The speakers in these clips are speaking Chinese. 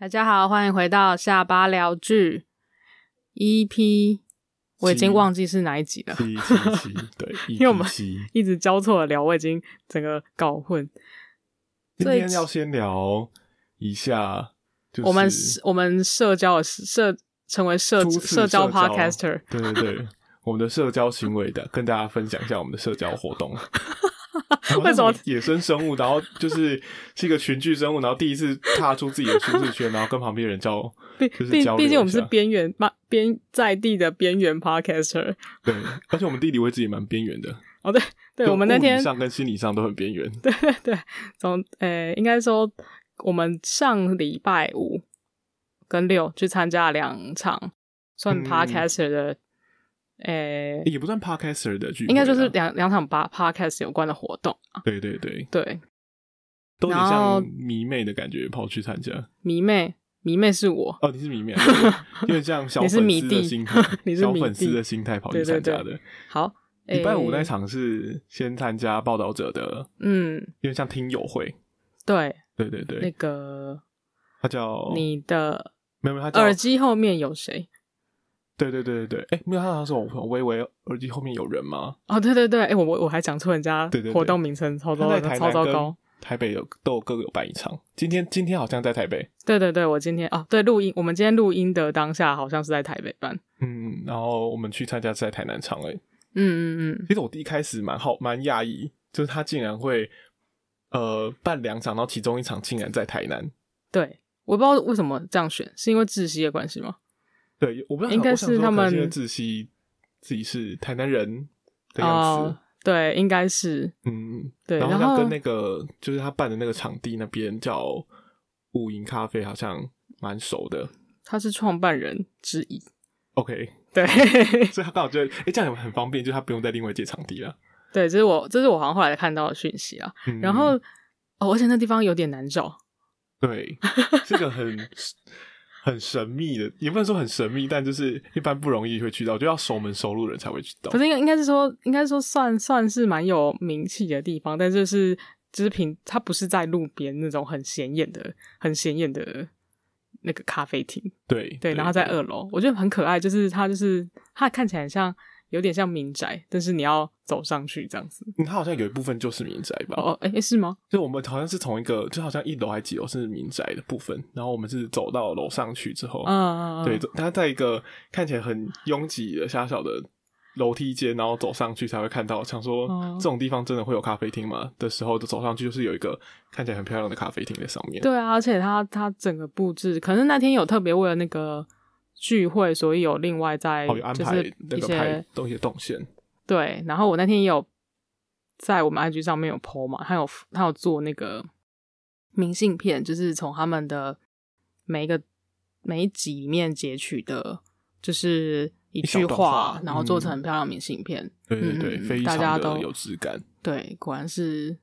大家好，欢迎回到下巴聊剧 EP，我已经忘记是哪一集了。七七七，对，因为我们一直交错的聊，我已经整个搞混。今天要先聊一下，就是、我们我们社交的社成为社社社交 podcaster，对对对，我们的社交行为的，跟大家分享一下我们的社交活动。为什么野生生物，然后就是是一个群居生物，然后第一次踏出自己的舒适圈，然后跟旁边人交，毕毕毕竟我们是边缘边在地的边缘 podcaster，对，而且我们地理位置也蛮边缘的。哦，对对，我们那天上跟心理上都很边缘。对对对，从呃、欸，应该说我们上礼拜五跟六去参加了两场算 podcaster 的。嗯诶、欸，也不算 podcaster 的剧，应该就是两两场八 podcast 有关的活动啊。对对对对，都有点像迷妹的感觉，跑去参加。迷妹，迷妹是我哦，你是迷妹，因为这样小粉丝的心 态，你是小粉丝的心态跑去参加的。好，礼拜五那场是先参加报道者的，嗯，因为像听友会。对对对对，那个他叫你的没有没有，他耳机后面有谁？对对对对对，哎，没有，他好像是我朋友，微微耳机后面有人吗？哦，对对对，哎，我我我还讲错人家活动名称，超糟超糟糕。台北有都有各个有办一场，今天今天好像在台北。对对对，我今天哦，对，录音，我们今天录音的当下好像是在台北办。嗯，然后我们去参加是在台南场，哎，嗯嗯嗯。其实我第一开始蛮好蛮讶异，就是他竟然会呃办两场，然后其中一场竟然在台南。对，我不知道为什么这样选，是因为窒息的关系吗？对，我不知道，应该是他们窒息自己是台南人的样子。哦、对，应该是，嗯，对。然后他跟那个就是他办的那个场地那边叫五营咖啡，好像蛮熟的。他是创办人之一。OK，对，所以他刚好觉得，哎、欸，这样也很方便，就是他不用再另外借场地了。对，这是我，这是我好像后来看到的讯息啊。嗯、然后，哦，而且那地方有点难找。对，这个很。很神秘的，也不能说很神秘，但就是一般不容易会去到，就要熟门熟路的人才会去到。可是应该应该是说，应该说算算是蛮有名气的地方，但就是就是平，它不是在路边那种很显眼的、很显眼的那个咖啡厅。对对，对，然后在二楼，我觉得很可爱，就是它就是它看起来很像。有点像民宅，但是你要走上去这样子。嗯，它好像有一部分就是民宅吧？哦，哎、欸，是吗？就我们好像是从一个，就好像一楼还几楼是民宅的部分，然后我们是走到楼上去之后，嗯，对，它在一个看起来很拥挤的狭小的楼梯间，然后走上去才会看到。想说这种地方真的会有咖啡厅吗？的时候，就走上去就是有一个看起来很漂亮的咖啡厅在上面。对啊，而且它它整个布置，可能那天有特别为了那个聚会，所以有另外在就是一些东西动线。对，然后我那天也有在我们 IG 上面有 po 嘛，他有他有做那个明信片，就是从他们的每一个每一集里面截取的，就是一句话，然后做成很漂亮的明信片。嗯、对对对，非常的有质感。对，果然是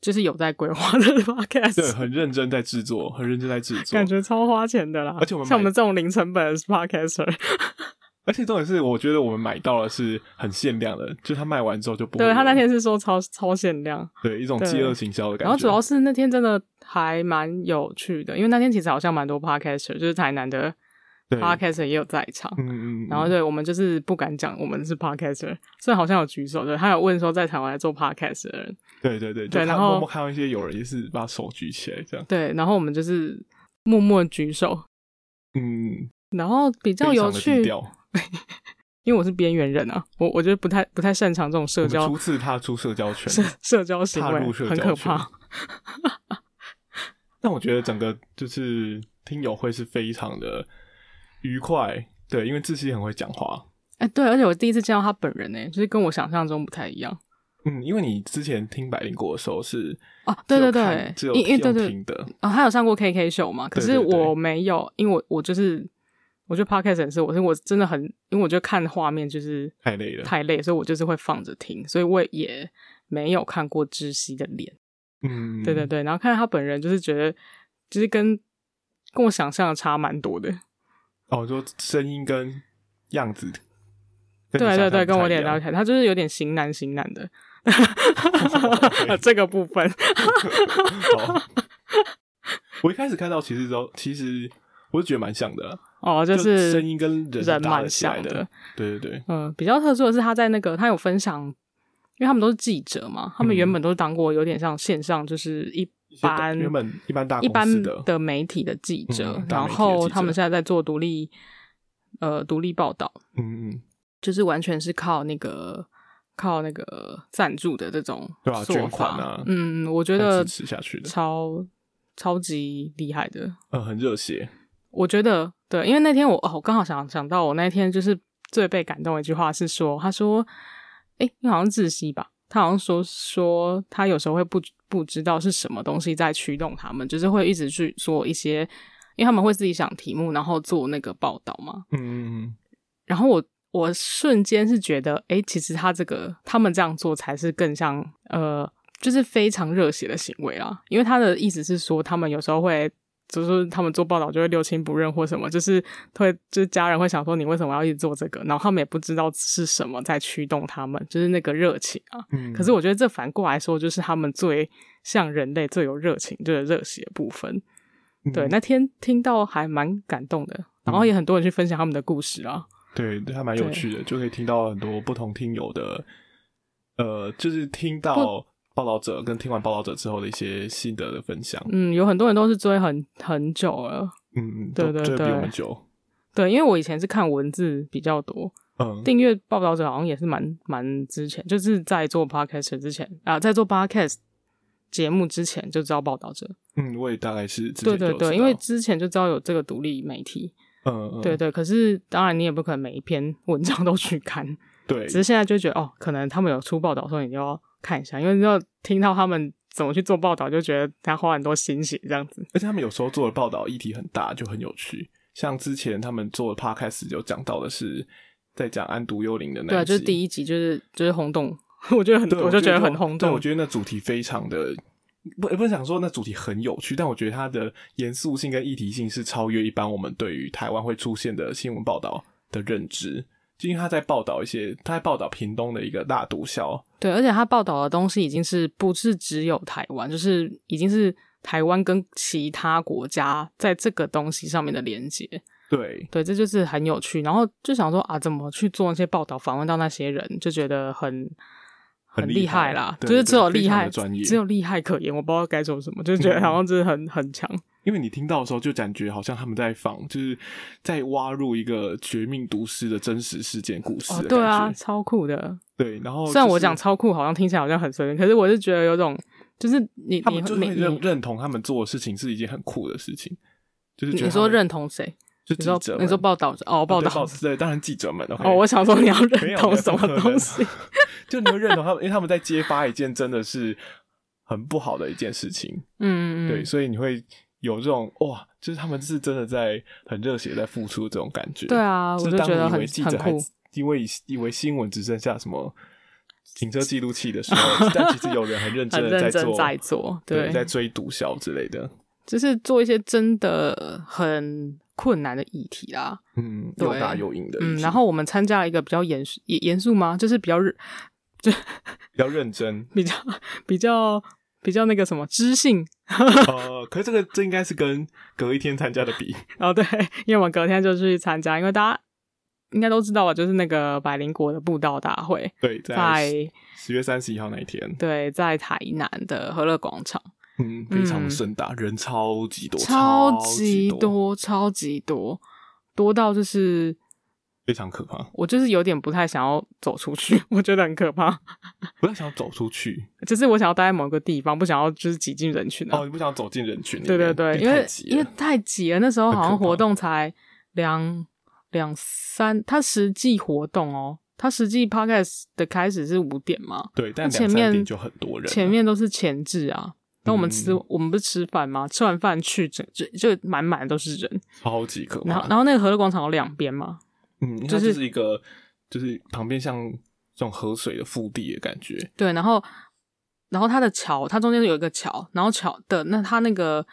就是有在规划的 podcast，对，很认真在制作，很认真在制作，感觉超花钱的啦。而且我们像我们这种零成本的 podcaster。而且重点是，我觉得我们买到的是很限量的，就他卖完之后就不。对，他那天是说超超限量，对，一种饥饿行销的感觉。然后主要是那天真的还蛮有趣的，因为那天其实好像蛮多 podcaster，就是台南的 podcaster 也有在场。嗯嗯。然后对我们就是不敢讲我们是 podcaster，虽然好像有举手，对，他有问说在台湾来做 podcast 的人。对对对。对，然后默默看到一些有人也是把手举起来这样。对，然后我们就是默默举手。嗯。然后比较有趣。因为我是边缘人啊，我我觉得不太不太擅长这种社交。初次踏出社交圈，社社交行为很可怕。但我觉得整个就是听友会是非常的愉快，对，因为志熙很会讲话。哎、欸，对，而且我第一次见到他本人呢，就是跟我想象中不太一样。嗯，因为你之前听百灵果的时候是哦，对对对，只有听的啊、哦，他有上过 KK 秀嘛？可是我没有，因为我我就是。我觉得 podcast 是，我是我真的很，因为我觉得看画面就是太累了，太累，所以我就是会放着听，所以我也没有看过窒息的脸。嗯，对对对，然后看到他本人，就是觉得就是跟跟我想象的差蛮多的。哦，就声音跟样子，对对对，跟我脸聊起来，他就是有点型男型男的，这个部分。我一开始看到其实都其实我是觉得蛮像的哦，就是声音跟人人蛮像的，对对对，嗯，比较特殊的是他在那个他有分享，因为他们都是记者嘛，他们原本都是当过有点像线上就是一般原本一般大一般的媒体的记者，嗯、然后他们现在在做独立呃独立报道，嗯嗯，就是完全是靠那个。靠那个赞助的这种对啊，捐款啊，嗯，我觉得支持下去的超超级厉害的，嗯，很热血。我觉得对，因为那天我哦，我刚好想想到，我那天就是最被感动的一句话是说，他说，哎，你好像窒息吧？他好像说说他有时候会不不知道是什么东西在驱动他们，就是会一直去做一些，因为他们会自己想题目，然后做那个报道嘛，嗯嗯嗯，然后我。我瞬间是觉得，哎、欸，其实他这个他们这样做才是更像，呃，就是非常热血的行为啊。因为他的意思是说，他们有时候会，就是他们做报道就会六亲不认或什么，就是会，就是家人会想说，你为什么要一直做这个？然后他们也不知道是什么在驱动他们，就是那个热情啊。嗯。可是我觉得这反过来说，就是他们最像人类最有热情，就是热血部分。嗯、对，那天听到还蛮感动的，然后也很多人去分享他们的故事啊。对，还蛮有趣的，就可以听到很多不同听友的，呃，就是听到报道者跟听完报道者之后的一些心得的分享。嗯，有很多人都是追很很久了。嗯嗯，对对对，追比我们久。对，因为我以前是看文字比较多。嗯，订阅报道者好像也是蛮蛮之前，就是在做 podcast 之前啊，在做 podcast 节目之前就知道报道者。嗯，我也大概是。对对对，因为之前就知道有这个独立媒体。嗯，嗯，对对，可是当然你也不可能每一篇文章都去看，对，只是现在就觉得哦，可能他们有出报道的时候，你就要看一下，因为你要听到他们怎么去做报道，就觉得他花很多心血这样子。而且他们有时候做的报道议题很大，就很有趣。像之前他们做的 podcast 就讲到的是在讲安独幽灵的那一集，对，就是第一集，就是就是轰动，我觉得很，我就觉得很轰动。对，我觉得那主题非常的。不，不是想说那主题很有趣，但我觉得它的严肃性跟议题性是超越一般我们对于台湾会出现的新闻报道的认知。就因为他在报道一些，他在报道屏东的一个大毒枭。对，而且他报道的东西已经是不是只有台湾，就是已经是台湾跟其他国家在这个东西上面的连接。对，对，这就是很有趣。然后就想说啊，怎么去做那些报道，访问到那些人，就觉得很。很厉害啦，对就是只有厉害，只有厉害可言。我不知道该说什么，就觉得 好像真的很、嗯、很强。因为你听到的时候，就感觉好像他们在仿，就是在挖入一个绝命毒师的真实事件故事。哦，对啊，超酷的。对，然后、就是、虽然我讲超酷，好像听起来好像很随便，可是我是觉得有种，就是你他们就会认你认同他们做的事情是一件很酷的事情。就是你说认同谁？就记者你说，报道者哦，报道对，对，当然记者们的话。哦，我想说你要认同什么东西？就你会认同他们，因为他们在揭发一件真的是很不好的一件事情。嗯嗯嗯，对，所以你会有这种哇，就是他们是真的在很热血在付出这种感觉。对啊，我就觉得很记者因为以为新闻只剩下什么行车记录器的时候，但其实有人很认真的在做，在做，对，对，在追毒枭之类的，就是做一些真的很。困难的议题啦，嗯，又大又硬的，嗯，然后我们参加了一个比较严肃，严肃吗？就是比较认，就比较认真，比较比较比较那个什么知性，呃，可是这个这应该是跟隔一天参加的比，哦，对，因为我们隔天就去参加，因为大家应该都知道吧，就是那个百灵国的布道大会，对，在十月三十一号那一天，对，在台南的和乐广场。嗯，非常盛大，嗯，人超级多，超级多，超级多，多到就是非常可怕。我就是有点不太想要走出去，我觉得很可怕。不太想要走出去，就是我想要待在某个地方，不想要就是挤进人群，啊。哦，你不想要走进人群？对对对，因为因为太挤了。那时候好像活动才两两三，它实际活动哦，它实际 podcast 的开始是五点嘛？对，但前面就很多人，前面都是前置啊。那我们吃，嗯、我们不是吃饭吗？吃完饭去，整就就满满都是人，超级可怕。然后，然后那个和乐广场有两边嘛，嗯，就是就是一个，就是旁边像这种河水的腹地的感觉。对，然后，然后它的桥，它中间有一个桥，然后桥的那它那个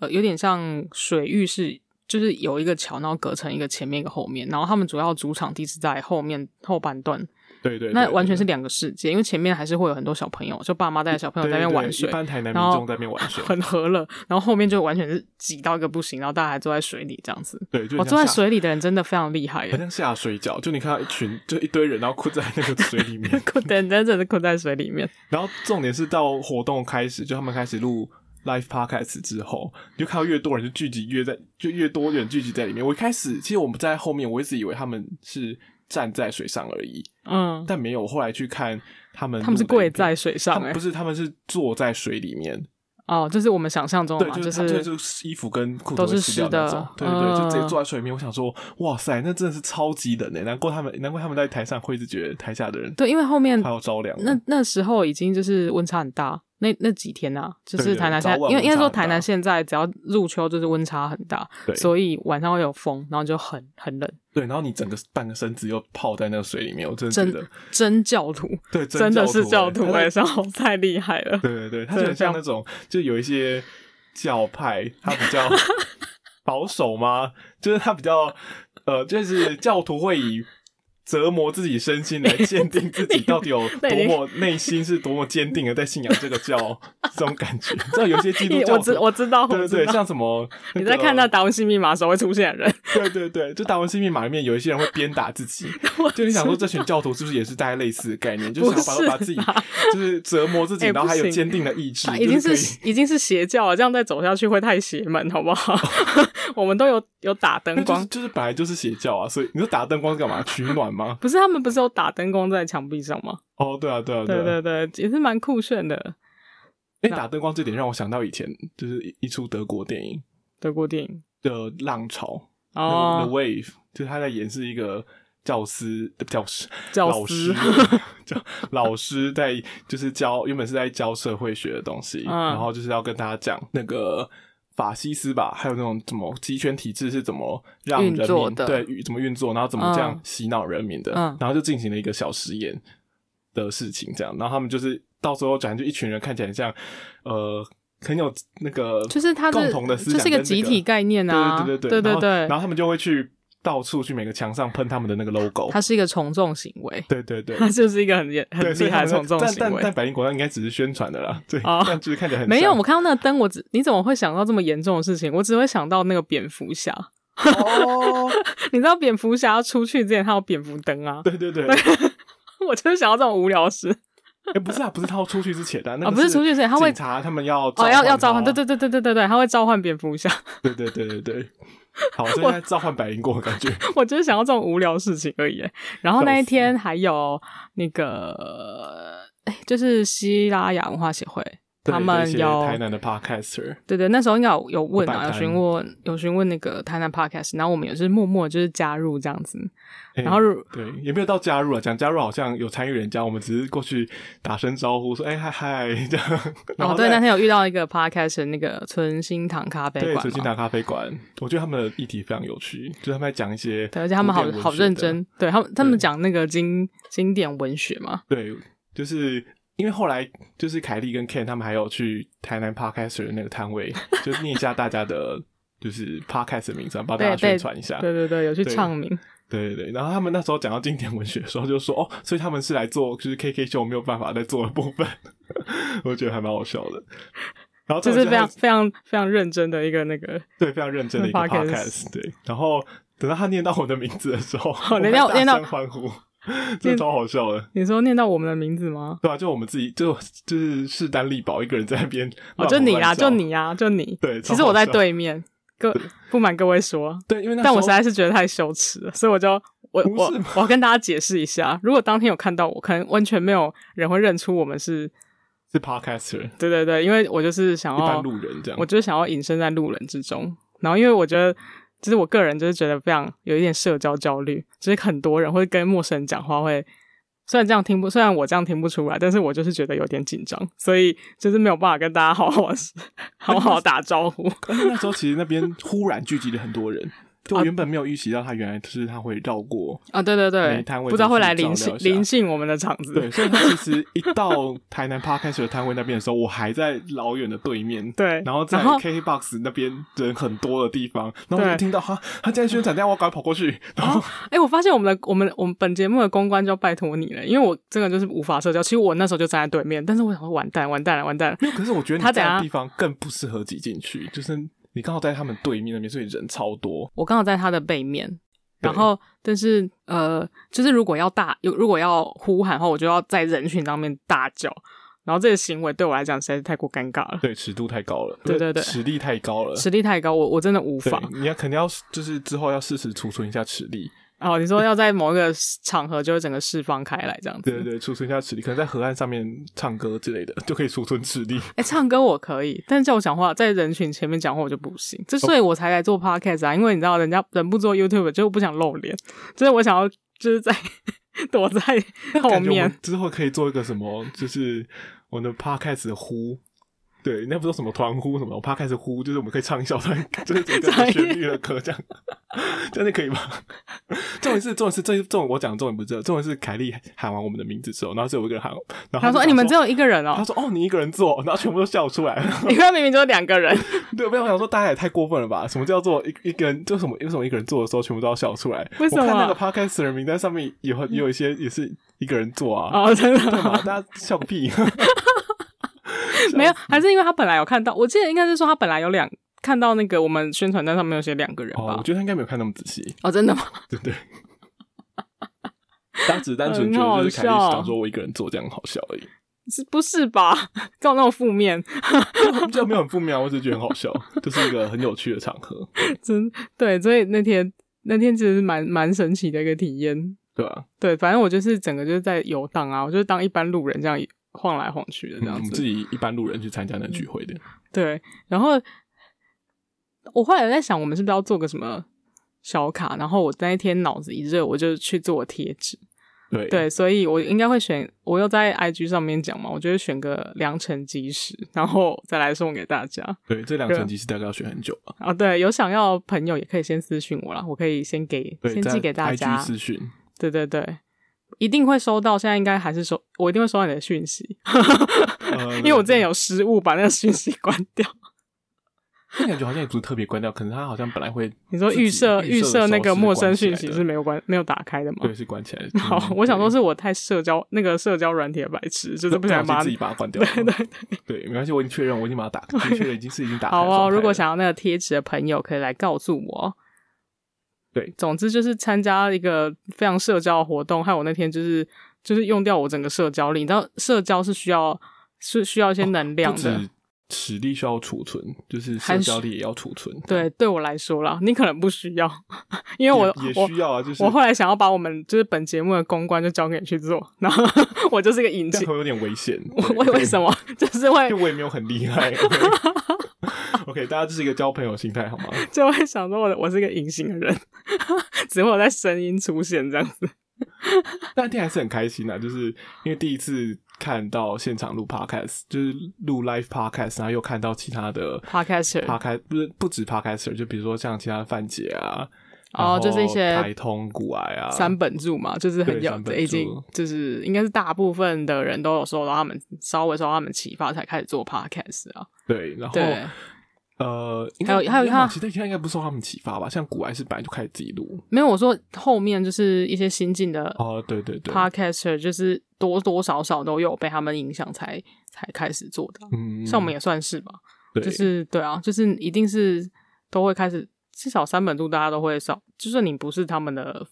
呃，有点像水域是就是有一个桥，然后隔成一个前面一个后面，然后他们主要主场地是在后面后半段。对对，那完全是两个世界，因为前面还是会有很多小朋友，就爸妈带着小朋友在那边玩水，一般台南民众在那边玩水，很和乐。然后后面就完全是挤到一个不行，然后大家还坐在水里这样子。对，就我坐在水里的人真的非常厉害，好像下水饺，就你看到一群，就一堆人，然后困在那个水里面，困真的真的困在水里面。然后重点是到活动开始，就他们开始录 live podcast 之后，你就看到越多人就聚集越在，就越多人聚集在里面。我一开始其实我们在后面，我一直以为他们是。站在水上而已，嗯，但没有。后来去看他们，他们是跪在水上，不是，他们是坐在水里面。哦，就是我们想象中的，对，就是就是衣服跟裤子都是湿的，对对对，就直接坐在水里面。我想说，哇塞，那真的是超级冷诶！难怪他们，难怪他们在台上会一直觉得台下的人对，因为后面还要着凉。那那时候已经就是温差很大。那那几天啊，就是台南现在，因为应该说台南现在只要入秋就是温差很大，对，所以晚上会有风，然后就很很冷。对，然后你整个半个身子又泡在那个水里面，我真的觉得真教徒，对，真的是教徒，哎，上太厉害了。对对对，他就很像那种，就有一些教派，他比较保守吗？就是他比较呃，就是教徒会以。折磨自己身心来 鉴定自己到底有 多么内心是多么坚定的在信仰这个教，这种感觉。知道有些基督教，我知我知道，对对对，像什么你在看那达文西密码的时候会出现的人，对对对，就达文西密码里面有一些人会鞭打自己，就你想说这群教徒是不是也是大概类似的概念，就是想把把自己就是折磨自己，然后还有坚定的意志，已经是已经是邪教了，这样再走下去会太邪门，好不好？我们都有有打灯光，就是本来就是邪教啊，所以你说打灯光是干嘛？取暖吗？不是，他们不是有打灯光在墙壁上吗？哦，对啊，对啊，对对对，也是蛮酷炫的。哎，打灯光这点让我想到以前就是一出德国电影，德国电影的浪潮哦，The Wave，就是他在演示一个教师的教师教师 教老师在就是教原本是在教社会学的东西，然后就是要跟大家讲那个。法西斯吧，还有那种怎么集权体制是怎么让人民对怎么运作，然后怎么这样洗脑人民的，嗯、然后就进行了一个小实验的事情，这样，然后他们就是到时候转就一群人看起来像呃很有那个就是他共同的思想、是一个集体概念啊，对对对对对对，对，然后他们就会去。到处去每个墙上喷他们的那个 logo，它是一个从众行为。对对对，它就是一个很很厉害的从众行为。但但但百灵果应该只是宣传的啦，对，哦、但就是看起来很没有。我看到那个灯，我只你怎么会想到这么严重的事情？我只会想到那个蝙蝠侠。哦，你知道蝙蝠侠要出去之前，他有蝙蝠灯啊？对对对，我就是想到这种无聊事。哎、欸，不是啊，不是他要出去之前的，啊，那个，不是出去之前，他会查他们要哦，要要召唤，对对对对对对对，他会召唤蝙蝠侠。对对对对对。好，现在召唤白灵果的感觉。我，我就是想要这种无聊事情而已。然后那一天还有那个，哎，就是希拉雅文化协会，他们有台南的 podcaster。对对，那时候应该有有问啊，有询问，有询问那个台南 podcast，然后我们也是默默就是加入这样子。然后对，也没有到加入啊，讲加入好像有参与人家，我们只是过去打声招呼，说哎嗨嗨这样。哦，对，那天有遇到一个 podcast 那个存心堂咖啡馆，存心堂咖啡馆，我觉得他们的议题非常有趣，就是他们在讲一些，对，而且他们好好认真，对他们他们讲那个经经典文学嘛，对，就是因为后来就是凯莉跟 Ken 他们还有去台南 podcaster 的那个摊位，就念一下大家的，就是 podcast 的名称，帮大家宣传一下，对对对，有去唱名。对对对，然后他们那时候讲到经典文学的时候，就说哦，所以他们是来做就是 KK 秀没有办法再做的部分，我觉得还蛮好笑的。然后这是非常非常非常认真的一个那个，对，非常认真的一个 podcast。对，然后等到他念到我的名字的时候，哦、念到念到欢呼，真的超好笑的。你说念到我们的名字吗？对啊，就我们自己就就是势单力薄一个人在那边，哦，就你啊，就你啊，就你。对，其实我在对面。各不瞒各位说，对，因为那但我实在是觉得太羞耻了，所以我就我我我要跟大家解释一下，如果当天有看到我，可能完全没有人会认出我们是是 podcaster。对对对，因为我就是想要路人这样，我就是想要隐身在路人之中。然后因为我觉得，其实我个人就是觉得非常有一点社交焦虑，就是很多人会跟陌生人讲话会。虽然这样听不，虽然我这样听不出来，但是我就是觉得有点紧张，所以就是没有办法跟大家好好 好好打招呼。那时候其实那边忽然聚集了很多人，就我原本没有预习到他原来就是他会绕过啊，对对对，不知道会来临幸临幸我们的场子。对，所以他其实一到台南 Podcast 的摊位那边的时候，我还在老远的对面。对，然后在 KKBOX 那边人很多的地方，然后我就听到他他在宣传，这样我赶快跑过去。然后，哎，我发现我们的我们我们本节目的公关就要拜托你了，因为我真的就是无法社交。其实我那时候就站在对面，但是我想说完蛋完蛋了完蛋了。可是我觉得他在的地方更不适合挤进去，就是。你刚好在他们对面那边，所以人超多。我刚好在他的背面，然后但是呃，就是如果要大，有如果要呼喊的话，我就要在人群上面大叫。然后这个行为对我来讲实在是太过尴尬了，对，尺度太高了，对对对，实力太高了，实力太高，我我真的无法。你要肯定要就是之后要适时储存一下实力。哦，你说要在某一个场合就会整个释放开来这样子，对对对，储存一下磁力，可能在河岸上面唱歌之类的 就可以储存磁力。哎、欸，唱歌我可以，但是叫我讲话，在人群前面讲话我就不行。之所以我才来做 podcast 啊，因为你知道，人家人不做 YouTube 就不想露脸，就是我想要就是在 躲在后面。之后可以做一个什么，就是我的 podcast 的呼。对，那不是什么团呼什么，我怕开始呼，就是我们可以唱一小段，就是这个旋律的歌，这样，这样就可以吗？重点是，重点是，这这种我讲的重点不是这，重点是凯莉喊完我们的名字之后，然后只有一个人喊，然后他说：“哎，你们只有一个人哦。”他说：“哦，你一个人做。”然后全部都笑出来了。你看，明明就是两个人。对，我想说，大家也太过分了吧？什么叫做一一个人？就什么？为什么一个人做的时候，全部都要笑出来？为什么？我看那个 podcast 的名单上面有也有一些也是一个人做啊。哦，真的？吗？大家笑个屁！没有，还是因为他本来有看到，我记得应该是说他本来有两看到那个我们宣传单上面有写两个人吧。哦，我觉得他应该没有看那么仔细。哦，真的吗？对 对。他 只是单纯觉得就是凯莉想说我一个人做这样好笑而已。是不是吧？这种那么负面，这没有很负面啊，我只是觉得很好笑，就是一个很有趣的场合。真对，所以那天那天其实是蛮蛮神奇的一个体验。对啊，对，反正我就是整个就是在游荡啊，我就是当一般路人这样。晃来晃去的这样子，嗯、自己一般路人去参加那个聚会的。对，然后我后来在想，我们是不是要做个什么小卡？然后我那一天脑子一热，我就去做贴纸。对对，所以我应该会选，我又在 IG 上面讲嘛，我觉得选个良辰吉时，然后再来送给大家。对，这良辰吉时大概要选很久吧。啊，对，有想要朋友也可以先私信我啦，我可以先给先寄给大家。IG 私讯。对对对。一定会收到，现在应该还是收，我一定会收到你的讯息，因为我之前有失误把那个讯息关掉。那感觉好像也不是特别关掉，可能他好像本来会。你说预设预设那个陌生讯息是没有关没有打开的吗？对，是关起来的。好，我想说是我太社交那个社交软体的白痴，就是不想把自己把它关 掉。对对对对，没关系，我已经确认，我已经把它打开，确认已经是已经打开。好哦，如果想要那个贴纸的朋友，可以来告诉我。对，总之就是参加一个非常社交的活动，还有我那天就是就是用掉我整个社交力。你知道，社交是需要是需要一些能量的，实力需要储存，就是社交力也要储存。对，对我来说啦，你可能不需要，因为我也，也需要啊。就是我后来想要把我们就是本节目的公关就交给你去做，然后 我就是一个引擎，会有点危险。为为什么？就是会，因为我也没有很厉害。OK，大家就是一个交朋友心态，好吗？就会想说，我我是一个隐形的人，只会有在声音出现这样子。那天还是很开心的，就是因为第一次看到现场录 Podcast，就是录 Live Podcast，然后又看到其他的 Podcaster，Podcast 不是不止 Podcaster，就比如说像其他的范姐啊，哦，就是一些台通股癌啊，三本柱嘛，就是很有已经就是应该是大部分的人都有受到他们稍微受到他们启发，才开始做 Podcast 啊。对，然后。呃，还有还有他，其实他应该不受他们启发吧？像古癌是本来就开始自己录，没有我说后面就是一些新进的哦，对对对，Podcaster 就是多多少少都有被他们影响，才才开始做的。嗯，像我们也算是吧，就是对啊，就是一定是都会开始，至少三本柱大家都会少，就算你不是他们的。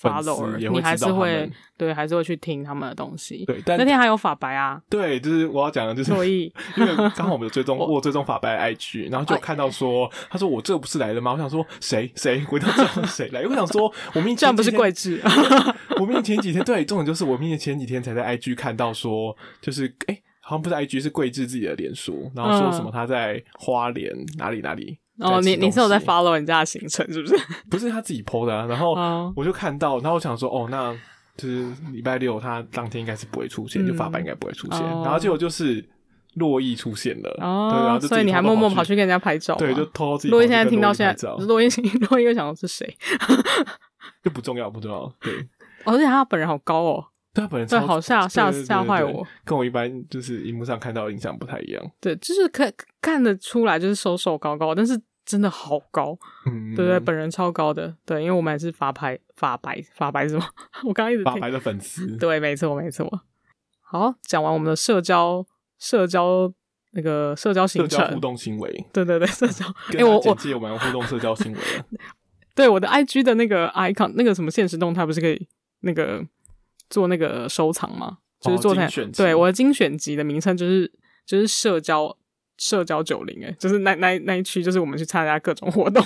follower，你还是会对，还是会去听他们的东西。对，但那天还有法白啊。对，就是我要讲的，就是所以因为刚好我们有追踪，我追踪法白的 IG，然后就看到说，他说我这不是来了吗？我想说谁谁，我都知道谁来。我想说，我明明 这样不是桂智，我明明前几天对，重点就是我明明前几天才在 IG 看到说，就是哎，好像不是 IG 是桂智自己的脸书，然后说什么他在花莲哪里哪里。哦，你你是有在 follow 人家的行程是不是？不是他自己 po 的啊，然后我就看到，然后我想说，哦，那就是礼拜六他当天应该是不会出现，嗯、就法白应该不会出现，哦、然后结果就是洛伊出现了。哦，对，然后所以你还默默跑去跟人家拍照，对，就偷偷自己。洛伊现在听到现在，洛伊洛伊又想到是谁，就不重要，不重要。对，而且他本人好高哦，对他本人对，好吓吓吓坏我，跟我一般就是荧幕上看到的印象不太一样。对，就是看看得出来就是瘦瘦高高，但是。真的好高，嗯，对对，本人超高的，对，因为我们还是法白法白法白是吗？我刚刚一直法白的粉丝，对，没错没错。好，讲完我们的社交社交那个社交行程，社交互动行为，对对对，社交。哎，我我我们互动社交行为 对，我的 IG 的那个 icon，那个什么现实动态不是可以那个做那个收藏吗？就是做成对我的精选集的名称就是就是社交。社交九零，哎，就是那那那一区，就是我们去参加各种活动，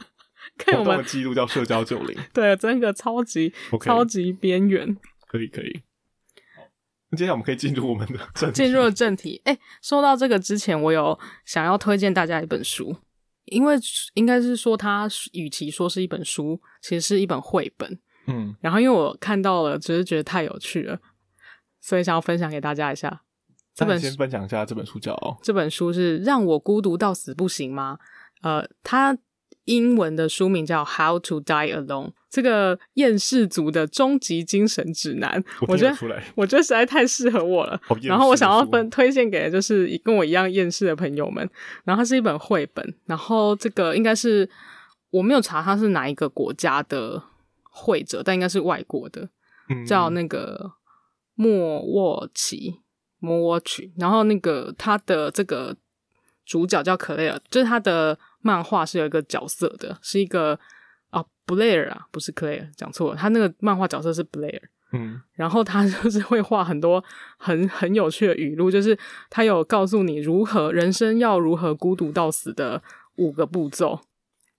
看我们记录叫社交九零，对，真的超级 Okay. 超级边缘，可以可以。那接下来我们可以进入我们的正，进入了正题。哎，说到这个之前，我有想要推荐大家一本书，因为应该是说它与其说是一本书，其实是一本绘本。嗯，然后因为我看到了，只是觉得太有趣了，所以想要分享给大家一下。这本先分享一下这本书叫哦，这本书是让我孤独到死不行吗？呃，它英文的书名叫《How to Die Alone》，这个厌世族的终极精神指南。我，我觉得，我觉得实在太适合我了。然后我想要分推荐给就是跟我一样厌世的朋友们。然后它是一本绘本，然后这个应该是我没有查它是哪一个国家的绘者，但应该是外国的，嗯、叫那个莫沃奇。莫沃奇，然后那个他的这个主角叫克莱尔，就是他的漫画是有一个角色的，是一个啊布莱尔啊，不是克莱尔，讲错了，他那个漫画角色是布莱尔，嗯，然后他就是会画很多很很有趣的语录，就是他有告诉你如何人生要如何孤独到死的五个步骤。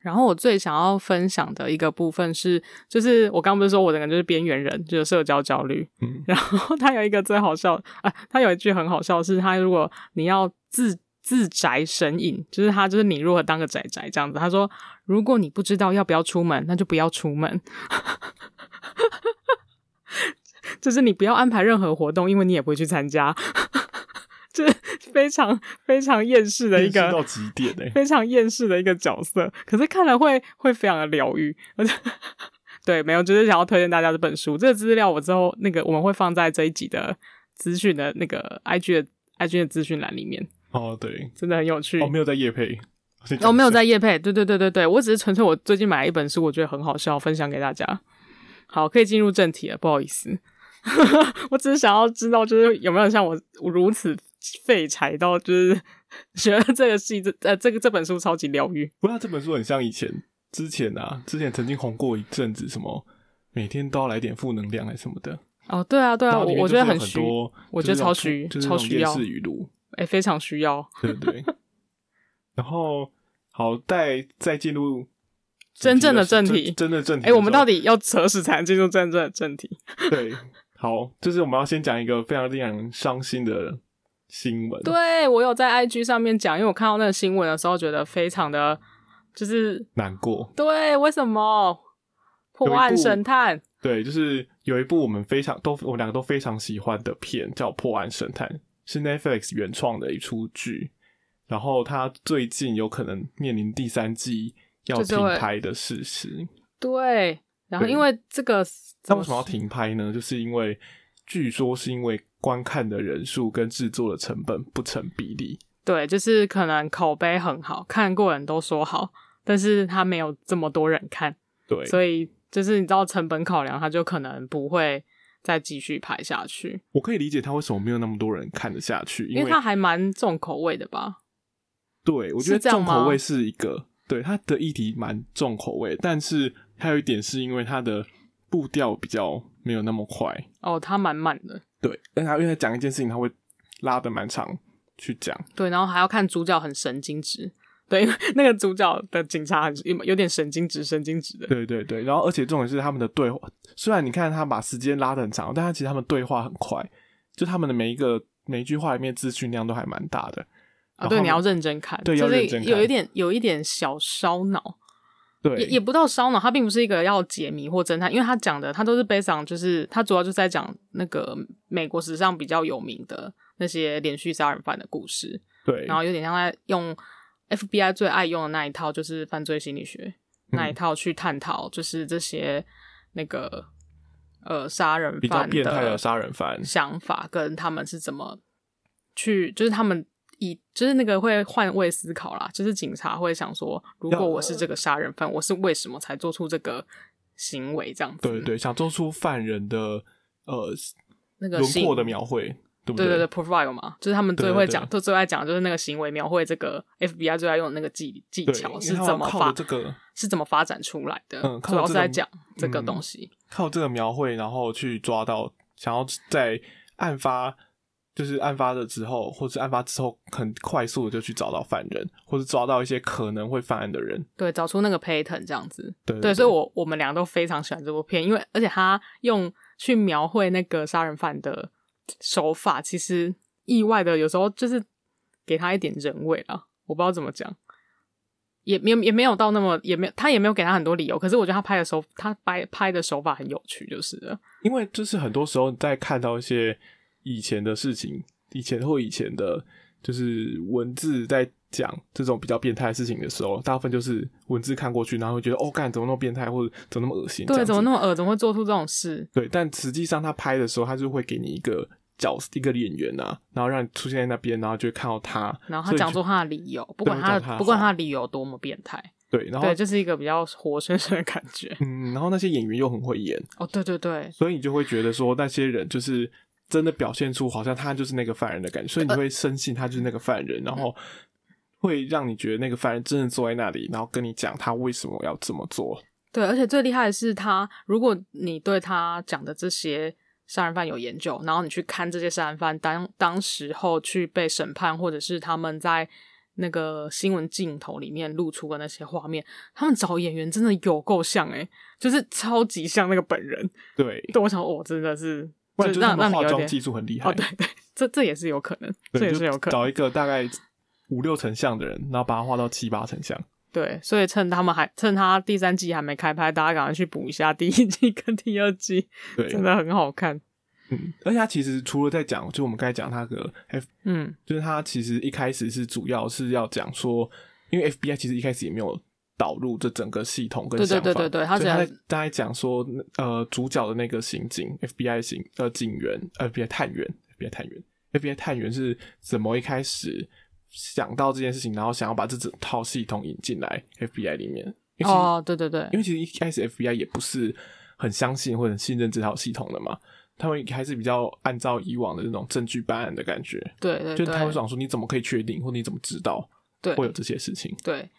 然后我最想要分享的一个部分是，就是我刚刚不是说我的人就是边缘人，就是社交焦虑。嗯，然后他有一个最好笑啊，他有一句很好笑，是他如果你要自自宅神隐，就是他就是你如何当个宅宅这样子。他说，如果你不知道要不要出门，那就不要出门。就是你不要安排任何活动，因为你也不会去参加。是非常非常厌世的一个到极点欸，非常厌世的一个角色。可是看了会会非常的疗愈。而且对，没有，就是想要推荐大家这本书。这个资料我之后那个我们会放在这一集的资讯的那个 IG 的 IG 的资讯栏里面。哦，对，真的很有趣。哦，没有在夜配。哦，没有在夜配。对对对对对，我只是纯粹我最近买了一本书，我觉得很好笑，分享给大家。好，可以进入正题了。不好意思，我只是想要知道，就是有没有像我如此。废柴到就是 觉得这个戏这呃这个这本书超级疗愈。不过这本书很像以前之前啊，之前曾经红过一阵子，什么每天都要来点负能量还是什么的。哦，对啊，对啊，我我觉得很需，我觉得超需，超需要。语录，哎，非常需要。对对。然后好，再再进入真正的正题，真的正题。哎，我们到底要何时才能进入真正的正题？对，好，就是我们要先讲一个非常令人伤心的。新闻，对，我有在 IG 上面讲，因为我看到那个新闻的时候，觉得非常的就是难过。对，为什么？破案神探。对，就是有一部我们非常都我们两个都非常喜欢的片，叫《破案神探》，是 Netflix 原创的一出剧。然后他最近有可能面临第三季要停拍的事实。对，然后因为这个，那为什么要停拍呢？就是因为据说是因为。观看的人数跟制作的成本不成比例。对，就是可能口碑很好，看过人都说好，但是他没有这么多人看，对，所以就是你知道成本考量，他就可能不会再继续拍下去。我可以理解他为什么没有那么多人看得下去，因为，他还蛮重口味的吧？对，我觉得重口味是一个，对，他的议题蛮重口味，但是还有一点是因为他的步调比较没有那么快。哦，他蛮慢的。对，但他因为讲一件事情，他会拉的蛮长去讲。对，然后还要看主角很神经质。对，因 为那个主角的警察很有有点神经质，神经质的。对对对，然后而且重点是他们的对话，虽然你看他把时间拉的很长，但他其实他们对话很快，就他们的每一个每一句话里面资讯量都还蛮大的。啊，对，你要认真看，对，就是要认真看，有一点有一点小烧脑。对，也也不到烧脑，它并不是一个要解谜或侦探，因为他讲的他都是 based on，就是他主要就是在讲那个美国史上比较有名的那些连续杀人犯的故事。对，然后有点像在用 FBI 最爱用的那一套，就是犯罪心理学、嗯、那一套去探讨，就是这些那个呃杀人犯比较变态的杀人犯。想法跟他们是怎么去，就是他们以就是那个会换位思考啦，就是警察会想说，如果我是这个杀人犯，我是为什么才做出这个行为这样子？对对，想做出犯人的呃那个轮廓的描绘。对不对对对，profile 嘛，就是他们最会讲，最最爱讲，就是那个行为描绘这个 FBI 最爱用的那个技技巧是怎么发这个是怎么发展出来的？嗯，主要是在讲这个东西，靠这个描绘，然后去抓到想要在案发就是案发的之后，或是案发之后很快速的就去找到犯人，或者抓到一些可能会犯案的人，对，找出那个 pattern 这样子。对对，所以我我们俩都非常喜欢这部片，因为而且他用去描绘那个杀人犯的。手法其实意外的，有时候就是给他一点人味啊，我不知道怎么讲，也没有也没有到那么，也没有他也没有给他很多理由，可是我觉得他拍的手，他拍拍的手法很有趣，就是。因为就是很多时候在看到一些以前的事情，以前或以前的，就是文字在讲这种比较变态的事情的时候，大部分就是文字看过去，然后会觉得哦，干怎么那么变态，或者怎么那么恶心？对，怎么那么恶？怎么会做出这种事？对，但实际上他拍的时候，他就会给你一个。角一个演员啊，然后让你出现在那边，然后就会看到他，然后他讲出他的理由，不管他不管他的理由多么变态，对，然后对，就是一个比较活生生的感觉，嗯，然后那些演员又很会演，哦，对对对，所以你就会觉得说那些人就是真的表现出好像他就是那个犯人的感觉，所以你会深信他就是那个犯人，然后会让你觉得那个犯人真的坐在那里，然后跟你讲他为什么要这么做，对，而且最厉害的是他，如果你对他讲的这些。杀人犯有研究，然后你去看这些杀人犯当当时候去被审判，或者是他们在那个新闻镜头里面露出的那些画面，他们找演员真的有够像诶、欸，就是超级像那个本人。对，对我想我、哦、真的是，不然就是他们化妆技术很厉害。哦，对对，这这也是有可能，这也是有可能。找一个大概五六成像的人，然后把它画到七八成像。对，所以趁他们还趁他第三季还没开拍，大家赶快去补一下第一季跟第二季，对，真的很好看。嗯，而且他其实除了在讲，就我们刚才讲他的 F，嗯，就是他其实一开始是主要是要讲说，因为 FBI 其实一开始也没有导入这整个系统跟想法，对对对对，他在大概讲说，呃，主角的那个刑警 FBI 刑呃警员，FBI 探员，FBI 探员，FBI 探员是怎么一开始想到这件事情，然后想要把这整套系统引进来 FBI 里面？哦，对对对，因为其实一开始 FBI 也不是很相信或者很信任这套系统的嘛。他们还是比较按照以往的那种证据办案的感觉，对，对，对，就他会想说，你怎么可以确定，或你怎么知道会有这些事情？对，对，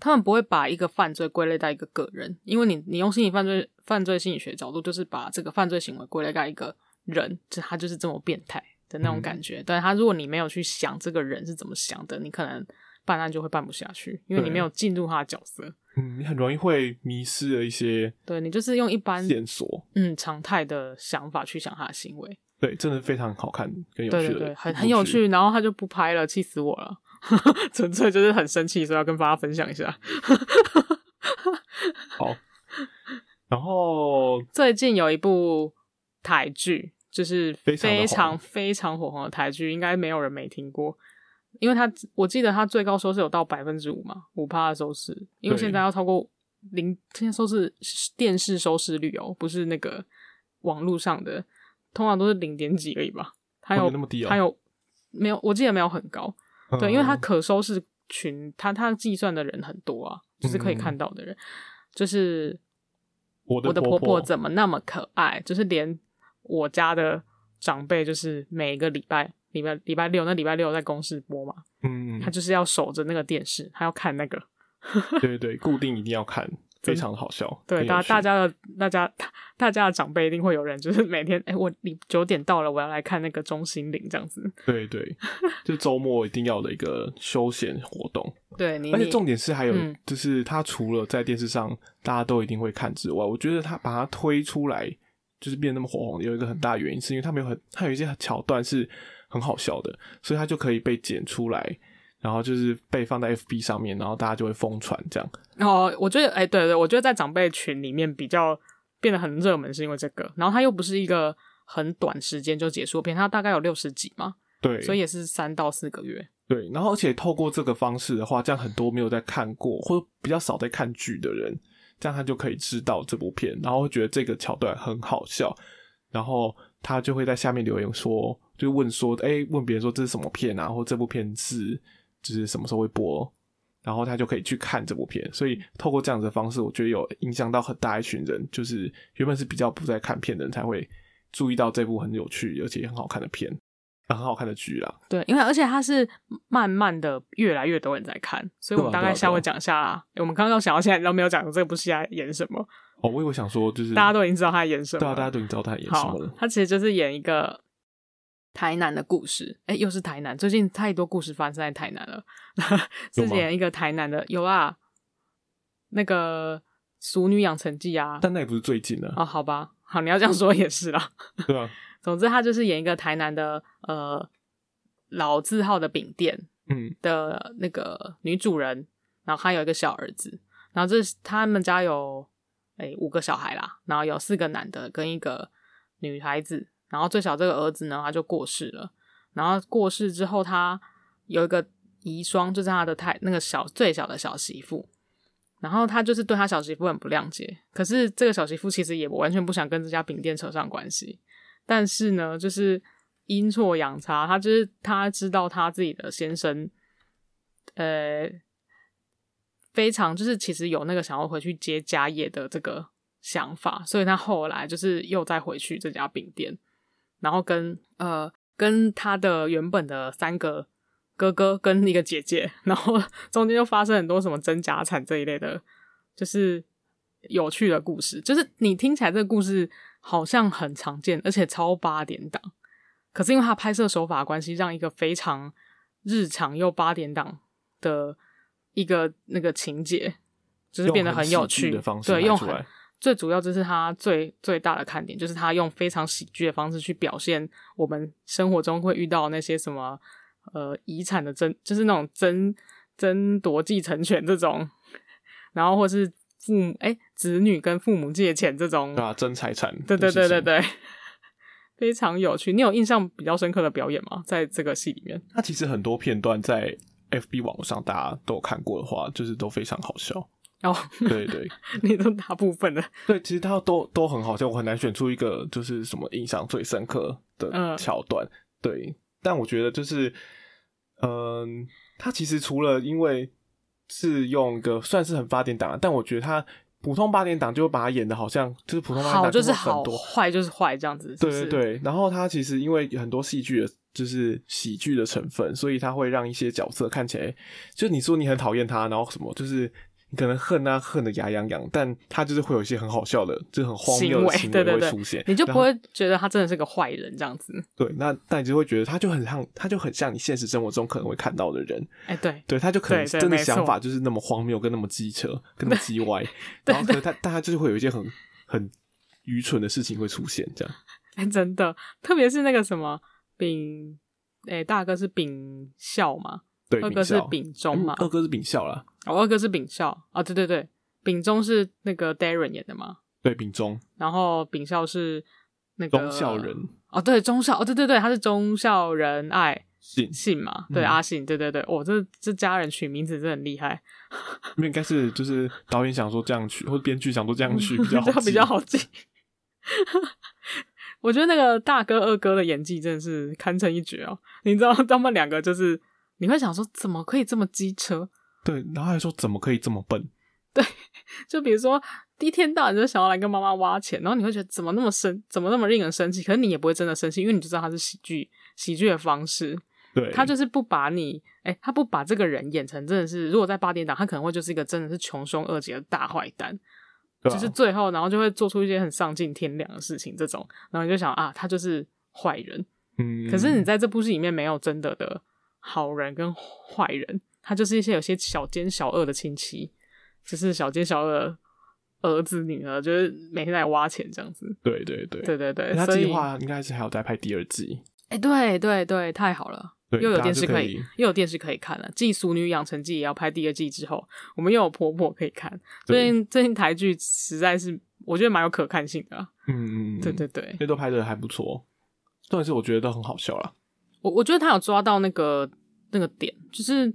他们不会把一个犯罪归类在一个个人，因为你你用心理犯罪犯罪心理学角度，就是把这个犯罪行为归类在一个人，就他就是这么变态的那种感觉。嗯、但他如果你没有去想这个人是怎么想的，你可能办案就会办不下去，因为你没有进入他的角色。嗯，你很容易会迷失了一些。对，你就是用一般线索，嗯，常态的想法去想他的行为。对，真的非常好看，很有趣的，对对对，很很有趣。然后他就不拍了，气死我了，纯粹就是很生气，所以要跟大家分享一下。好，然后最近有一部台剧，就是非常非常火红的台剧，应该没有人没听过。因为它，我记得它最高收视有到百分之五嘛，五趴的收视。因为现在要超过零，现在收视电视收视率哦，不是那个网络上的，通常都是零点几而已吧。还有、哦、那么低、哦、还有没有？我记得没有很高。嗯、对，因为他可收视群，他他计算的人很多啊，就是可以看到的人，嗯、就是我的婆婆怎么那么可爱，就是连我家的长辈，就是每个礼拜。礼拜礼拜六，那礼拜六在公视播嘛？嗯，他就是要守着那个电视，他要看那个。对对对，固定一定要看，非常好笑。对，大大家的大家大家的长辈一定会有人，就是每天哎、欸，我你九点到了，我要来看那个钟欣凌这样子。对对，就周末一定要的一个休闲活动。对，你而且重点是还有，就是他除了在电视上大家都一定会看之外，我觉得他把它推出来，就是变得那么火红，有一个很大的原因是因为他没有很，他有一些桥段是。很好笑的，所以他就可以被剪出来，然后就是被放在 FB 上面，然后大家就会疯传这样。哦，我觉得，哎、欸，对对，我觉得在长辈群里面比较变得很热门，是因为这个。然后它又不是一个很短时间就结束片，它大概有六十集嘛，对，所以也是三到四个月。对，然后而且透过这个方式的话，这样很多没有在看过或比较少在看剧的人，这样他就可以知道这部片，然后会觉得这个桥段很好笑，然后他就会在下面留言说，就问说，哎，问别人说这是什么片啊，或这部片是就是什么时候会播，然后他就可以去看这部片。所以透过这样子的方式，我觉得有影响到很大一群人，就是原本是比较不在看片的人才会注意到这部很有趣而且很好看的片。很好看的剧啦，对，因为而且它是慢慢的越来越多人在看，所以我们大概稍微讲一下。啊啊啊、我们刚刚想到现在都没有讲这部戏在演什么。哦，我以为想说就是大家都已经知道他在演什么，对啊，大家都已经知道他在演什么了。他其实就是演一个台南的故事，哎、欸，又是台南，最近太多故事发生在台南了。是演一个台南的，有啊，那个《熟女养成记》啊，但那也不是最近的。哦，好吧，好，你要这样说也是啦。对啊。总之，他就是演一个台南的呃老字号的饼店，嗯的那个女主人，然后她有一个小儿子，然后这是他们家有哎、欸、五个小孩啦，然后有四个男的跟一个女孩子，然后最小这个儿子呢，他就过世了，然后过世之后，他有一个遗孀，就是他的太那个小最小的小媳妇，然后他就是对他小媳妇很不谅解，可是这个小媳妇其实也完全不想跟这家饼店扯上关系。但是呢，就是阴错阳差，他就是他知道他自己的先生，呃，非常就是其实有那个想要回去接家业的这个想法，所以他后来就是又再回去这家饼店，然后跟呃跟他的原本的三个哥哥跟一个姐姐，然后 中间又发生很多什么争家产这一类的，就是有趣的故事，就是你听起来这个故事。好像很常见，而且超八点档。可是因为他拍摄手法关系，让一个非常日常又八点档的一个那个情节，就是变得很有趣。的方式对，用很最主要就是他最最大的看点，就是他用非常喜剧的方式去表现我们生活中会遇到那些什么呃遗产的争，就是那种争争夺继承权这种，然后或是。父母哎、欸，子女跟父母借钱这种，啊，争财产，对对对对对，非常有趣。你有印象比较深刻的表演吗？在这个戏里面，那其实很多片段在 FB 网络上大家都有看过的话，就是都非常好笑哦。对对，你都大部分的 对，其实他都都很好笑，我很难选出一个就是什么印象最深刻的桥段。嗯、对，但我觉得就是，嗯、呃，它其实除了因为。是用一个算是很八点档，但我觉得他普通八点档就会把他演的好像就是普通八点档就是很多，坏就是坏这样子。对对对，然后他其实因为很多戏剧的就是喜剧的成分，所以他会让一些角色看起来，就你说你很讨厌他，然后什么就是。你可能恨啊，恨得牙痒痒，但他就是会有一些很好笑的，就很荒谬的行为会出现，你就不会觉得他真的是个坏人这样子。对，那但你就会觉得他就很像，他就很像你现实生活中可能会看到的人。哎、欸，对，对，他就可能真的想法就是那么荒谬，跟那么机车，跟那么机歪。然后可能 他，但他就是会有一些很很愚蠢的事情会出现，这样。哎、欸，真的，特别是那个什么丙，哎、欸，大哥是丙孝嘛？对，二哥是丙忠嘛？二哥是丙孝啦。哦，二哥是丙孝啊，对对对，丙忠是那个 Darren 演的嘛？对，丙忠。然后丙孝是那个忠孝仁哦，对，忠孝哦，对对对，他是忠孝仁爱信信嘛？对，阿信，对对对，哦，这这家人取名字真的很厉害。那应该是就是导演想说这样取，或者编剧想说这样取比较好，比较好记。我觉得那个大哥二哥的演技真的是堪称一绝哦。你知道他们两个就是。你会想说，怎么可以这么机车？对，然后还说怎么可以这么笨？对，就比如说一天到晚就想要来跟妈妈挖钱，然后你会觉得怎么那么生，怎么那么令人生气？可是你也不会真的生气，因为你就知道他是喜剧，喜剧的方式。对，他就是不把你，哎，他不把这个人演成真的是，如果在八点档，他可能会就是一个真的是穷凶恶极的大坏蛋，啊、就是最后然后就会做出一些很丧尽天良的事情，这种，然后你就想啊，他就是坏人。嗯，可是你在这部戏里面没有真的的。好人跟坏人，他就是一些有些小奸小恶的亲戚，就是小奸小恶的儿子女儿，就是每天在挖钱这样子。对对对，对对对。他计划应该是还要再拍第二季。哎、欸，对对对，太好了，又有电视可以，又有电视可以看了。继《俗女养成记》也要拍第二季之后，我们又有婆婆可以看。最近最近台剧实在是，我觉得蛮有可看性的、啊。嗯嗯，对对对，因为都拍的还不错，重点是我觉得都很好笑啦。我我觉得他有抓到那个那个点，就是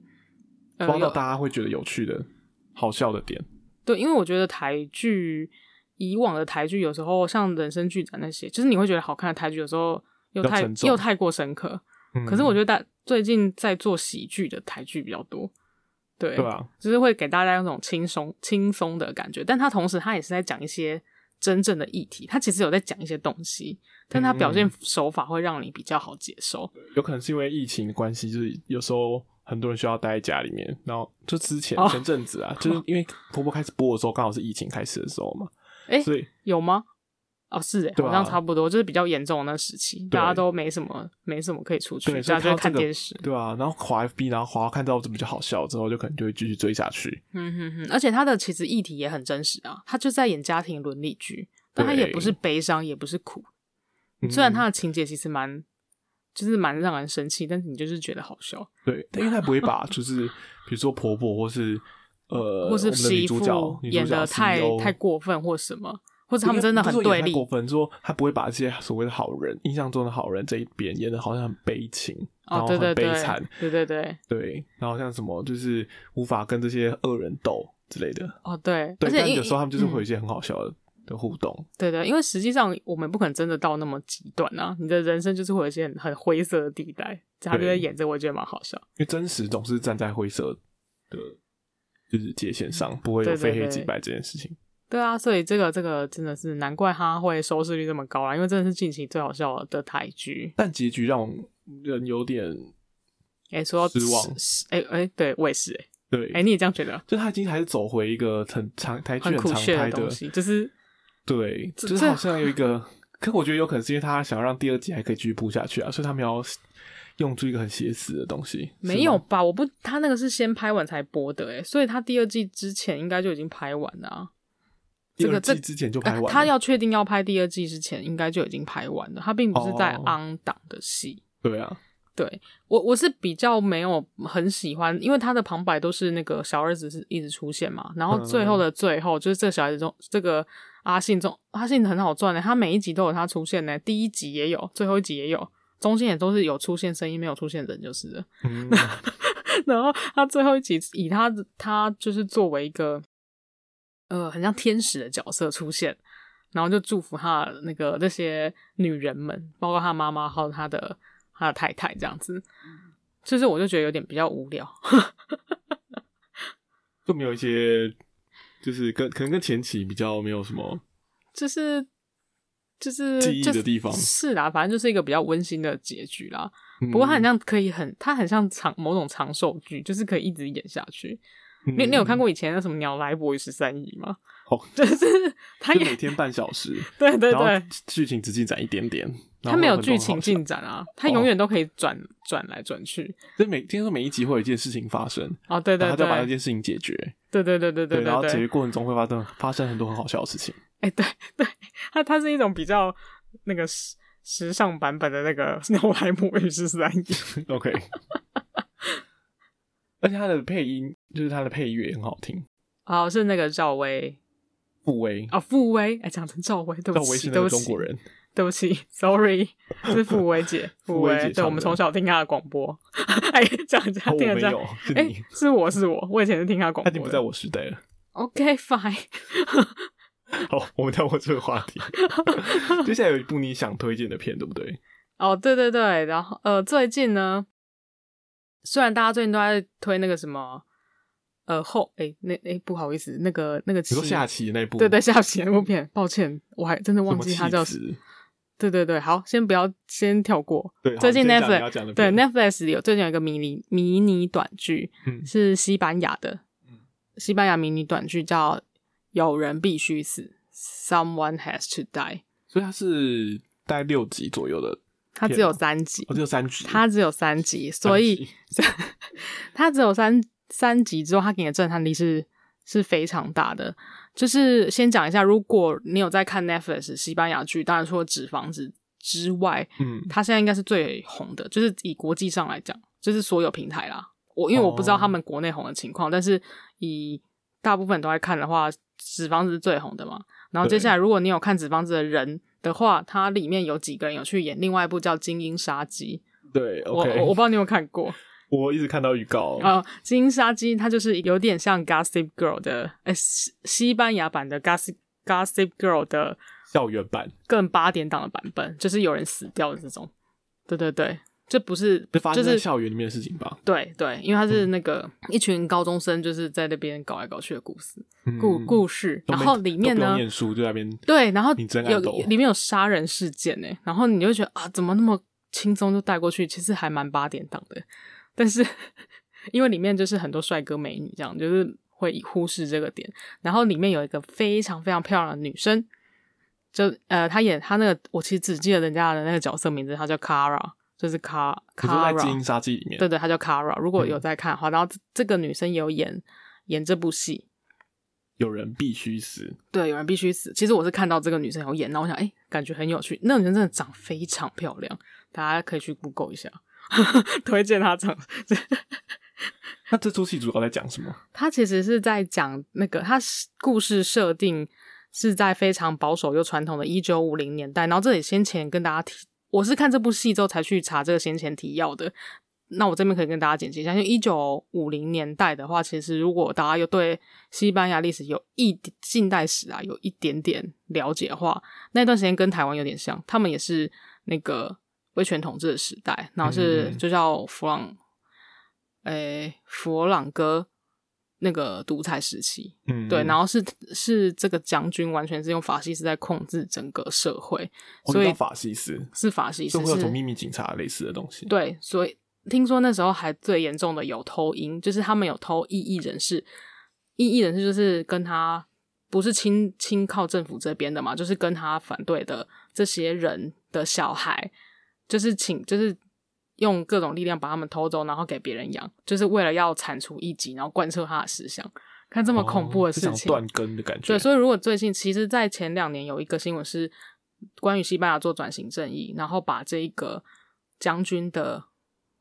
抓到大家会觉得有趣的、呃、好笑的点。对，因为我觉得台剧以往的台剧有时候像人生剧展那些，就是你会觉得好看的台剧，有时候又太又太过深刻。嗯、可是我觉得大最近在做喜剧的台剧比较多。对，对啊，就是会给大家那种轻松轻松的感觉，但他同时他也是在讲一些真正的议题，他其实有在讲一些东西，但他表现手法会让你比较好接受。嗯、有可能是因为疫情的关系，就是有时候很多人需要待在家里面，然后就之前、哦、前阵子啊，就是 因为婆婆开始播的时候，刚好是疫情开始的时候嘛，哎、欸，所以有吗？哦，是诶，好像差不多，就是比较严重的那时期，大家都没什么，没什么可以出去，大家就看电视，对啊，然后滑 FB，然后滑看到这比较好笑之后，就可能就会继续追下去。嗯哼哼，而且他的其实议题也很真实啊，他就在演家庭伦理剧，但他也不是悲伤，也不是苦，虽然他的情节其实蛮，就是蛮让人生气，但是你就是觉得好笑。对，因为他不会把 就是比如说婆婆或是呃或是媳妇演的太太过分或什么。或者他们真的很对立，过分说他不会把这些所谓的好人，印象中的好人这一边演的好像很悲情，然后很悲惨，对对对对，然后像什么就是无法跟这些恶人斗之类的。哦，对，对，但有时候他们就是会有一些很好笑的的互动。对对，因为实际上我们不可能真的到那么极端啊，你的人生就是会有一些很很灰色的地带，他就在演这，我觉得蛮好笑。因为真实总是站在灰色的，就是界限上，不会有非黑即白这件事情。对啊，所以这个这个真的是难怪他会收视率这么高啦，因为真的是近期最好笑的台剧。但结局让人有点哎说失望，哎哎，对我也是哎，对，哎你也这样觉得？就他已经还是走回一个很长台剧很常拍的东西，就是对，就是好像有一个，可我觉得有可能是因为他想要让第二季还可以继续铺下去啊，所以他们要用出一个很写实的东西。没有吧？我不，他那个是先拍完才播的哎，所以他第二季之前应该就已经拍完了啊。这个这之前就拍完了，他要确定要拍第二季之前，应该就已经拍完了。他并不是在 on 档的戏。对啊，对我我是比较没有很喜欢，因为他的旁白都是那个小儿子是一直出现嘛，然后最后的最后就是这个小孩子中这个阿信中阿信很好赚的，他每一集都有他出现呢，第一集也有，最后一集也有，中间也都是有出现声音，没有出现人就是了。嗯、然后他最后一集以他他就是作为一个。呃，很像天使的角色出现，然后就祝福他那个那些女人们，包括他妈妈还有他的他的太太这样子。就是我就觉得有点比较无聊，就没有一些，就是跟可能跟前期比较没有什么，就是就是记忆的地方。是啦，反正就是一个比较温馨的结局啦。嗯、不过他很像可以很，他很像长某种长寿剧，就是可以一直演下去。你你有看过以前那什么《鸟来伯与十三姨》吗？哦，就是他也每天半小时，对对对，剧情只进展一点点，他没有剧情进展啊，他永远都可以转转来转去。所以每听说每一集会有一件事情发生哦，对对，他就把那件事情解决，对对对对对，然后解决过程中会发生发生很多很好笑的事情。哎，对对，它它是一种比较那个时时尚版本的那个《鸟来伯与十三姨》。OK。而且它的配音就是他的配乐也很好听哦，是那个赵薇，傅薇啊，傅薇，哎，讲成赵薇，对不起，赵薇是那个中国人，对不起，sorry，是傅薇姐，傅薇，对，我们从小听她的广播，哎，讲一下，听人家，哎，是我是我，我以前是听她广播，她已经不在我时代了。OK，fine，好，我们跳过这个话题。接下来有一部你想推荐的片，对不对？哦，对对对，然后呃，最近呢。虽然大家最近都在推那个什么，呃后哎、欸、那哎、欸、不好意思，那个那个你说下棋那部，对对下棋那部片，抱歉，我还真的忘记它叫什么。对对对，好，先不要先跳过。对，最近 Netflix 对 Netflix 有最近有一个迷你迷你短剧，嗯，是西班牙的，嗯，西班牙迷你短剧叫《有人必须死》，Someone has to die。所以它是大概六集左右的。它只有三集，哦，只有三集，它只有三集，所以 它只有三三集之后，他给你的震撼力是是非常大的。就是先讲一下，如果你有在看 Netflix 西班牙剧，当然除了《纸房子》之外，嗯，它现在应该是最红的，就是以国际上来讲，就是所有平台啦。我因为我不知道他们国内红的情况，哦，但是以大部分都在看的话，《纸房子》是最红的嘛。然后接下来，如果你有看《纸房子》的人。的话，它里面有几个人有去演另外一部叫《精英杀机》，对，okay、我我我不知道你有看过，我一直看到预告啊，《金沙姬》它就是有点像《Gossip Girl》的，哎，西西班牙版的《Gossip Gossip Girl》的校园版，更八点档的版本，就是有人死掉的这种。对对对。这不是，就是校园里面的事情吧？对对，因为它是那个一群高中生，就是在那边搞来搞去的故事，故故事。然后里面呢，念书就在那边对，然后有里面有杀人事件呢，然后你就觉得啊，怎么那么轻松就带过去？其实还蛮八点档的，但是因为里面就是很多帅哥美女，这样就是会忽视这个点。然后里面有一个非常非常漂亮的女生，就呃，她演她那个，我其实只记得人家的那个角色名字，她叫 Kara。就是卡卡，可是在《金沙姬》里面，对对，她叫 Kara。如果有在看的话，嗯、然后这个女生也有演演这部戏，有人必须死。对，有人必须死。其实我是看到这个女生有演，然后我想，哎、欸，感觉很有趣。那个女生真的长非常漂亮，大家可以去 Google 一下，推荐她长。那这出戏主要在讲什么？他其实是在讲那个，他故事设定是在非常保守又传统的一九五零年代。然后这里先前跟大家提。我是看这部戏之后才去查这个先前提要的。那我这边可以跟大家简介一下，因为一九五零年代的话，其实如果大家有对西班牙历史有一点近代史啊有一点点了解的话，那段时间跟台湾有点像，他们也是那个威权统治的时代，然后是就叫弗朗，诶、佛朗哥。那个独裁时期，嗯，对，然后是是这个将军完全是用法西斯在控制整个社会，哦、所以法西斯是法西斯，是会有种秘密警察类似的东西。对，所以听说那时候还最严重的有偷鹰，就是他们有偷异议人士，异议人士就是跟他不是亲亲靠政府这边的嘛，就是跟他反对的这些人的小孩，就是请就是。用各种力量把他们偷走，然后给别人养，就是为了要铲除异己，然后贯彻他的思想。看这么恐怖的事情，断根的感觉。对，所以如果最近，其实，在前两年有一个新闻是关于西班牙做转型正义，然后把这一个将军的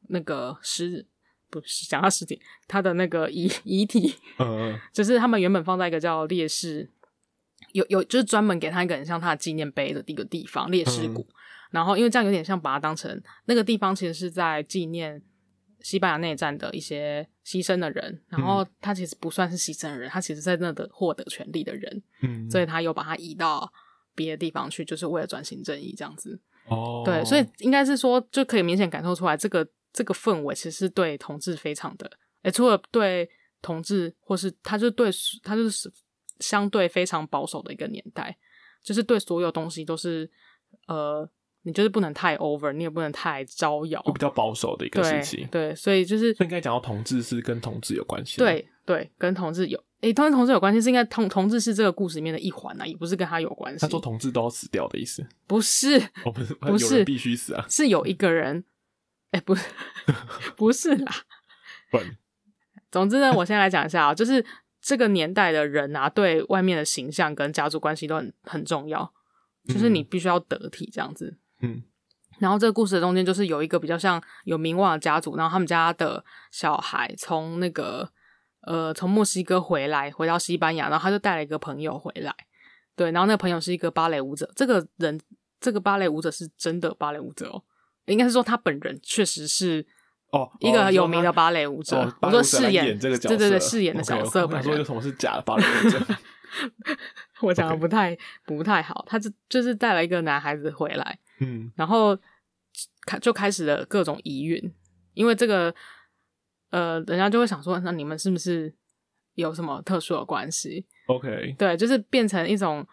那个尸，不是讲他尸体，他的那个遗遗体，嗯，就是他们原本放在一个叫烈士，有有就是专门给他一个很像他的纪念碑的一个地方，烈士谷。嗯然后，因为这样有点像把它当成那个地方，其实是在纪念西班牙内战的一些牺牲的人。然后他其实不算是牺牲的人，他其实在那的获得权利的人。嗯，所以他又把它移到别的地方去，就是为了转型正义这样子。哦，对，所以应该是说，就可以明显感受出来，这个这个氛围其实是对同志非常的，诶，除了对同志，或是他就对他就是相对非常保守的一个年代，就是对所有东西都是呃。你就是不能太 over，你也不能太招摇，就比较保守的一个时期。对，所以就是，应该讲到同志是跟同志有关系。对对，跟同志有，诶、欸，跟同志有关系是应该同同志是这个故事里面的一环啊，也不是跟他有关系。他说同志都要死掉的意思？不是，哦、不是，不是必须死啊，是有一个人，哎、欸，不是，不是啦。总之呢，我先来讲一下啊，就是这个年代的人啊，对外面的形象跟家族关系都很很重要，就是你必须要得体这样子。嗯嗯，然后这个故事的中间就是有一个比较像有名望的家族，然后他们家的小孩从那个呃从墨西哥回来，回到西班牙，然后他就带了一个朋友回来，对，然后那个朋友是一个芭蕾舞者，这个人这个芭蕾舞者是真的芭蕾舞者哦，应该是说他本人确实是哦一个有名的芭蕾舞者，哦哦、我说饰演，演这个角色，对对对，饰演的角色，我说有什么是假的芭蕾舞者。我讲的不太.不太好，他就就是带了一个男孩子回来，嗯，然后开就开始了各种疑云，因为这个呃，人家就会想说，那你们是不是有什么特殊的关系？OK，对，就是变成一种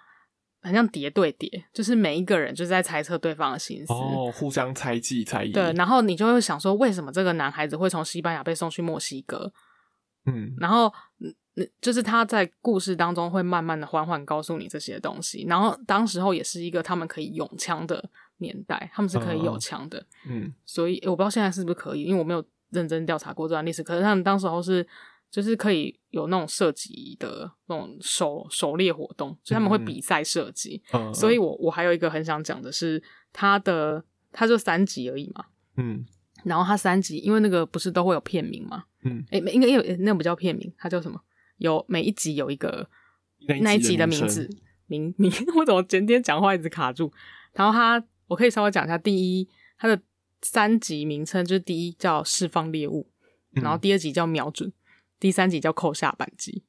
很像叠对叠，就是每一个人就是在猜测对方的心思，哦，互相猜忌猜疑。对，然后你就会想说，为什么这个男孩子会从西班牙被送去墨西哥？嗯，然后。就是他在故事当中会慢慢的缓缓告诉你这些东西，然后当时候也是一个他们可以拥枪的年代，他们是可以有枪的，嗯，所以我不知道现在是不是可以，因为我没有认真调查过这段历史，可是他们当时候是就是可以有那种射击的那种狩狩猎活动，所以他们会比赛射击，嗯，所以我我还有一个很想讲的是，他的他就三集而已嘛，嗯，然后他三集，因为那个不是都会有片名嘛，嗯，诶，应该有那个不叫片名，它叫什么？有每一集有一个那一集的名字名名，我怎么今天讲话一直卡住？然后他，我可以稍微讲一下。第一，它的三级名称，就是第一叫释放猎物，嗯、然后第二级叫瞄准，第三级叫扣下扳机，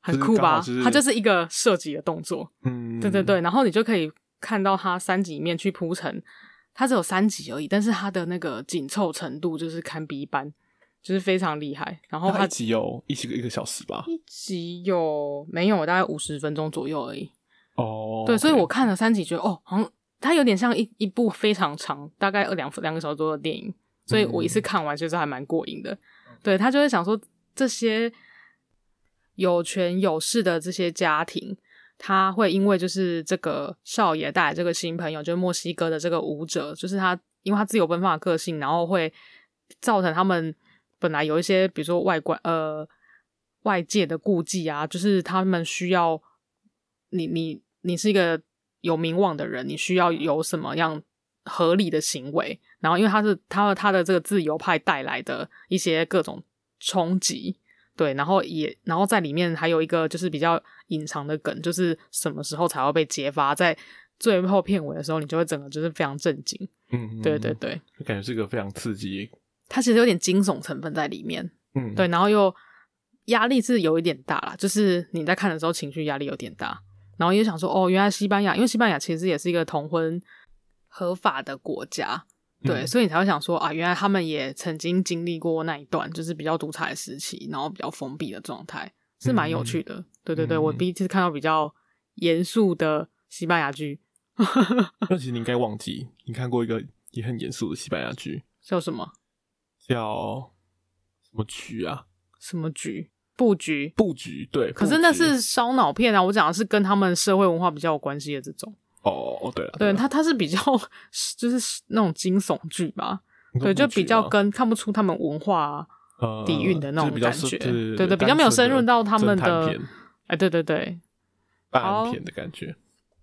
很酷吧？就是、它就是一个射击的动作。嗯，对对对，然后你就可以看到它三级里面去铺陈，它只有三级而已，但是它的那个紧凑程度就是堪比一般，就是非常厉害。然后它一集有一集一个小时吧？一集有没有？大概五十分钟左右而已。哦，对.所以我看了三集，觉得哦，好像它有点像一一部非常长，大概二两两个小时多的电影，所以我一次看完其实还蛮过瘾的。嗯、对，他就会想说，这些有权有势的这些家庭，他会因为就是这个少爷带来这个新朋友，就是墨西哥的这个舞者，就是他因为他自由奔放的个性，然后会造成他们本来有一些比如说外观呃外界的顾忌啊，就是他们需要你你。你是一个有名望的人，你需要有什么样合理的行为？然后，因为他是他和他的这个自由派带来的一些各种冲击，对，然后也然后在里面还有一个就是比较隐藏的梗，就是什么时候才会被揭发？在最后片尾的时候，你就会整个就是非常震惊。嗯，对对对，感觉是一个非常刺激。它其实有点惊悚成分在里面。嗯，对，然后又压力是有一点大啦，就是你在看的时候情绪压力有点大。然后也想说，哦，原来西班牙，因为西班牙其实也是一个同婚合法的国家，对，嗯、所以你才会想说啊，原来他们也曾经经历过那一段，就是比较独裁时期，然后比较封闭的状态，是蛮有趣的。嗯、对对对，嗯、我第一次看到比较严肃的西班牙剧。那其实你应该忘记，你看过一个也很严肃的西班牙剧，叫什么？叫什么局啊？什么剧？布局，布局，对。可是那是烧脑片啊！我讲的是跟他们社会文化比较有关系的这种。哦，对了，对，它它是比较就是那种惊悚剧吧？对，就比较跟看不出他们文化底蕴的那种感觉。对对，比较没有深入到他们的。哎，对对对，办案片的感觉。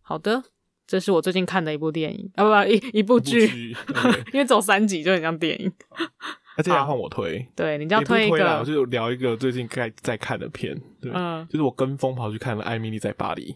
好的，这是我最近看的一部电影啊，不不，一一部剧，因为走三集就很像电影。那这样换我推，对，你要推一个，我就聊一个最近该在看的片，对，嗯，就是我跟风跑去看了《艾米丽在巴黎》，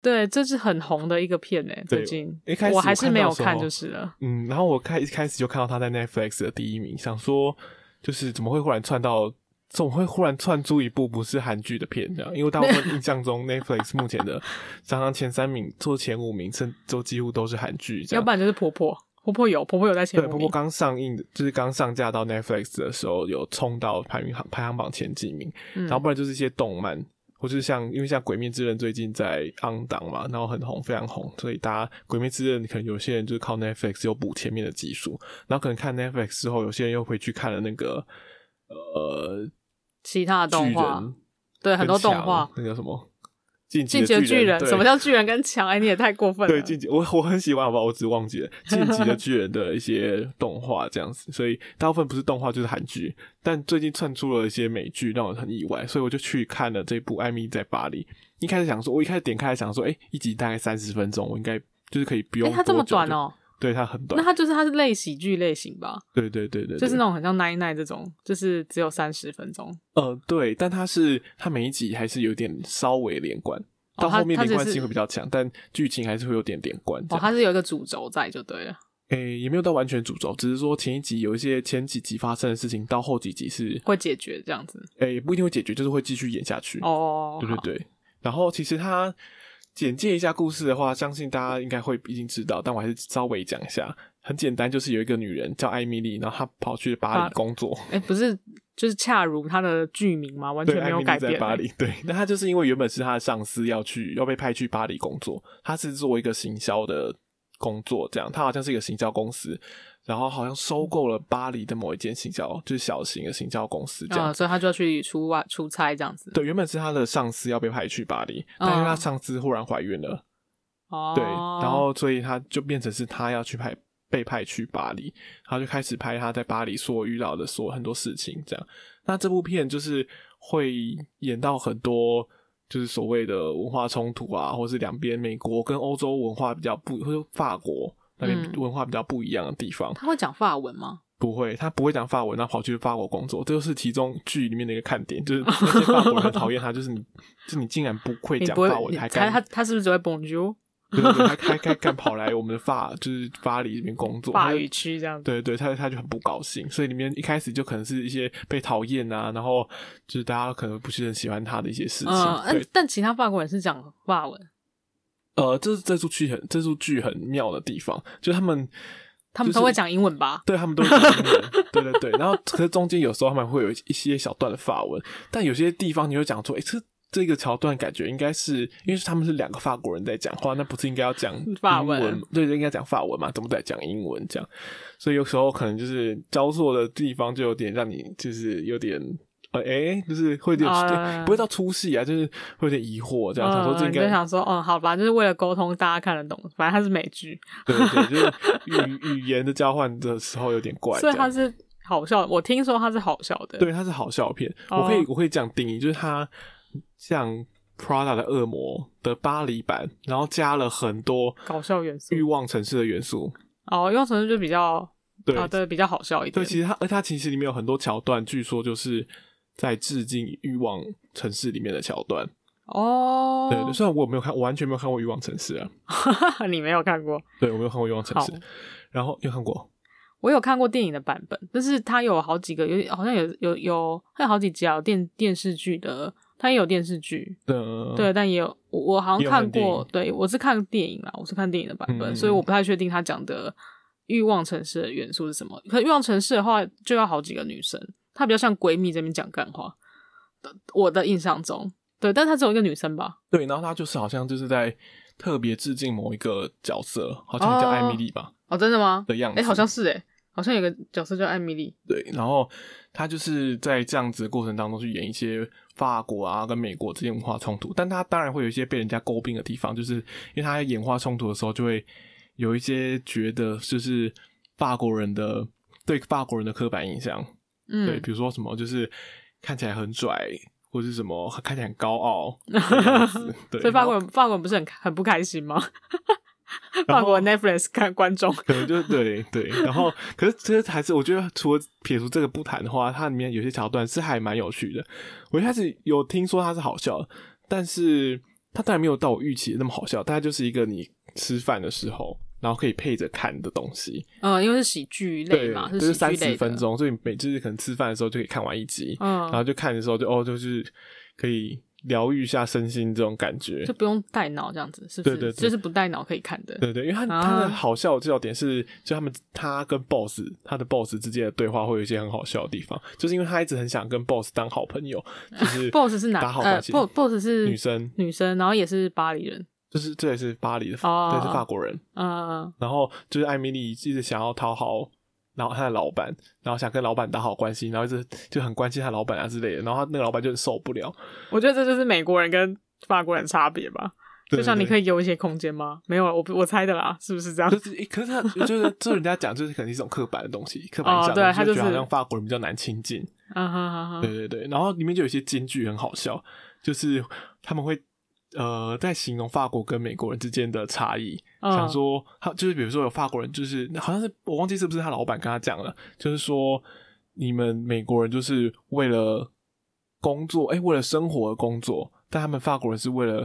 对，这是很红的一个片诶，最近。一开始我还是没有看就是了，嗯，然后我开一开始就看到他在 Netflix 的第一名，想说就是怎么会忽然窜到，怎么会忽然窜出一部不是韩剧的片这样？因为大部分印象中 Netflix 目前的常常前三名做前五名，甚都几乎都是韩剧，要不然就是婆婆。婆婆有，婆婆有在前面。对，婆婆刚上映的，就是刚上架到 Netflix 的时候，有冲到排名排行榜前几名。嗯、然后不然就是一些动漫，或是像因为像《鬼灭之刃》最近在 on 档嘛，然后很红，非常红，所以大家《鬼灭之刃》可能有些人就是靠 Netflix 又补前面的集数，然后可能看 Netflix 之后，有些人又回去看了那个呃其他的动画，对，很多动画，那叫什么？进击的巨人，什么叫巨人跟强？哎，你也太过分了。对，进击我我很喜欢，好不好？我只忘记了 进击的巨人的一些动画这样子，所以大部分不是动画就是韩剧。但最近窜出了一些美剧，让我很意外，所以我就去看了这部《艾米在巴黎》。一开始想说，我一开始点开想说，哎，一集大概三十分钟，我应该就是可以不用。哎，它这么短哦？对，它很短。那它就是它是类喜剧类型吧？对对对对，就是那种很像奈奈这种，就是只有三十分钟。呃，对，但它是它每一集还是有点稍微连贯。到后面连贯性会比较强，但剧情还是会有点连贯。哦，它是有一个主轴在就对了。诶、欸，也没有到完全主轴，只是说前一集有一些前几集发生的事情，到后几集是会解决这样子。诶、欸，也不一定会解决，就是会继续演下去。哦，对对对。然后其实它简介一下故事的话，相信大家应该会已经知道，但我还是稍微讲一下。很简单，就是有一个女人叫艾米丽，然后她跑去巴黎工作。诶、欸，不是。就是恰如她的剧名嘛，完全没有改变。在巴黎，对，那她就是因为原本是她的上司要去要被派去巴黎工作，她是做一个行销的工作，这样，她好像是一个行销公司，然后好像收购了巴黎的某一间行销，就是小型的行销公司，这样，嗯，所以他就要去出外出差这样子。对，原本是他的上司要被派去巴黎，但因为他上司忽然怀孕了，哦，对，然后所以他就变成是他要去派。被派去巴黎，他就开始拍他在巴黎所遇到的所很多事情，这样。那这部片就是会演到很多，就是所谓的文化冲突啊，或是两边美国跟欧洲文化比较不，或者法国那边文化比较不一样的地方。他会讲法文吗？不会，他不会讲法文，然后跑去法国工作，这就是其中剧里面的一个看点，就是 那些法国人讨厌他，就是你，就你竟然不会讲法文，还敢他他是不是只会 Bonjour？对对对，他还还敢跑来我们的法就是巴黎这边工作，法语区这样子。对对，他他就很不高兴，所以里面一开始就可能是一些被讨厌啊，然后就是大家可能不是很喜欢他的一些事情。但其他法国人是讲法文。呃，这是这出剧很这出剧很妙的地方，就他们。他们都会讲英文吧？对，他们都会讲英文。对对对，然后可是中间有时候他们会有一些小段的法文，但有些地方你会讲说，哎、欸，这这个桥段感觉应该是因为他们是两个法国人在讲话，那不是应该要讲 法文？对，应该讲法文嘛？怎么在讲英文？这样，所以有时候可能就是交错的地方就有点让你就是有点。呃，哎、欸，就是会有点、uh, 不会到出戏啊，就是会有点疑惑，这样、uh, 想说这应该就想说，嗯，好吧，就是为了沟通，大家看得懂，反正它是美剧，对对对，就是语 语言的交换的时候有点怪，所以它是好笑。我听说它是好笑的，对，它是好笑片。Uh, 我可以我可以这样定义，就是它像 Prada 的恶魔的巴黎版，然后加了很多搞笑元素，欲望城市的元素。哦，欲望城市就比较对啊，对，比较好笑一点。对，其实它而它其实里面有很多桥段，据说就是。在致敬《欲望城市》里面的桥段。哦，对对，虽然我没有看，我完全没有看过《欲望城市》啊，你没有看过？对，我没有看过《欲望城市》，然后有看过，我有看过电影的版本，但是它有好几个，有好像有有有，它有好几集啊，电电视剧的，它也有电视剧，对。对，但也有我我好像看过，对我是看电影啦，我是看电影的版本，所以我不太确定他讲的《欲望城市》的元素是什么。可《欲望城市》的话，就要好几个女生。她比较像闺蜜这边讲干话，我的印象中，对，但她只有一个女生吧？对，然后她就是好像就是在特别致敬某一个角色，好像叫艾米丽吧？哦，真的吗？的样子，哎，好像是哎，好像有个角色叫艾米丽。对，然后她就是在这样子的过程当中去演一些法国啊跟美国之间文化冲突，但她当然会有一些被人家诟病的地方，就是因为她在演化冲突的时候，就会有一些觉得就是法国人的对法国人的刻板印象。嗯，对，比如说什么就是看起来很拽，或者是什么看起来很高傲，对，所以法国人法国人不是很很不开心吗？法国 Netflix 看观众可能就对对，然后可是其实还是我觉得，除了撇除这个不谈的话，它里面有些桥段是还蛮有趣的。我一开始有听说它是好笑的，但是它当然没有到我预期的那么好笑，大概就是一个你吃饭的时候。然后可以配着看的东西，嗯，因为是喜剧类嘛，就是三十分钟，所以每就是可能吃饭的时候就可以看完一集，嗯，然后就看的时候就哦，就是可以疗愈一下身心这种感觉，就不用带脑这样子，是不是？对对，就是不带脑可以看的，对对，因为他他的好笑的笑点是，就他们他跟 boss 他的 boss 之间的对话会有一些很好笑的地方，就是因为他一直很想跟 boss 当好朋友，就是 boss 是哪打好关系？boss 是女生，女生，然后也是巴黎人。就是这也是巴黎的，oh, 对，是法国人。嗯，uh, 然后就是艾米丽一直想要讨好，然后他的老板，然后想跟老板打好关系，然后一直就很关心他老板啊之类的。然后他那个老板就受不了。我觉得这就是美国人跟法国人差别吧。就像你可以给我一些空间吗？没有，我我猜的啦，是不是这样？就是，可是他就是，就人家讲，就是可能是一种刻板的东西，刻板印象，对，他就觉得好像法国人比较难亲近。啊哈哈哈，对对对。然后里面就有一些金句很好笑，就是他们会。呃，在形容法国跟美国人之间的差异，嗯、想说他就是比如说有法国人，就是好像是我忘记是不是他老板跟他讲了，就是说你们美国人就是为了工作，哎、欸，为了生活而工作，但他们法国人是为了，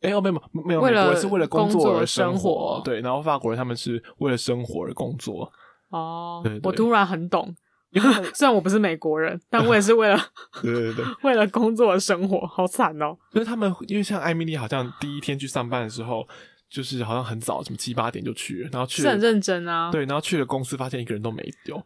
哎、欸，哦，没有没有，美国人是为了工作而生活，生活对，然后法国人他们是为了生活而工作。哦，我突然很懂。因为 虽然我不是美国人，但我也是为了对 对对，为了工作生活，好惨哦。就是他们，因为像艾米丽，好像第一天去上班的时候，就是好像很早，什么七八点就去了，然后去了是很认真啊。对，然后去了公司，发现一个人都没有，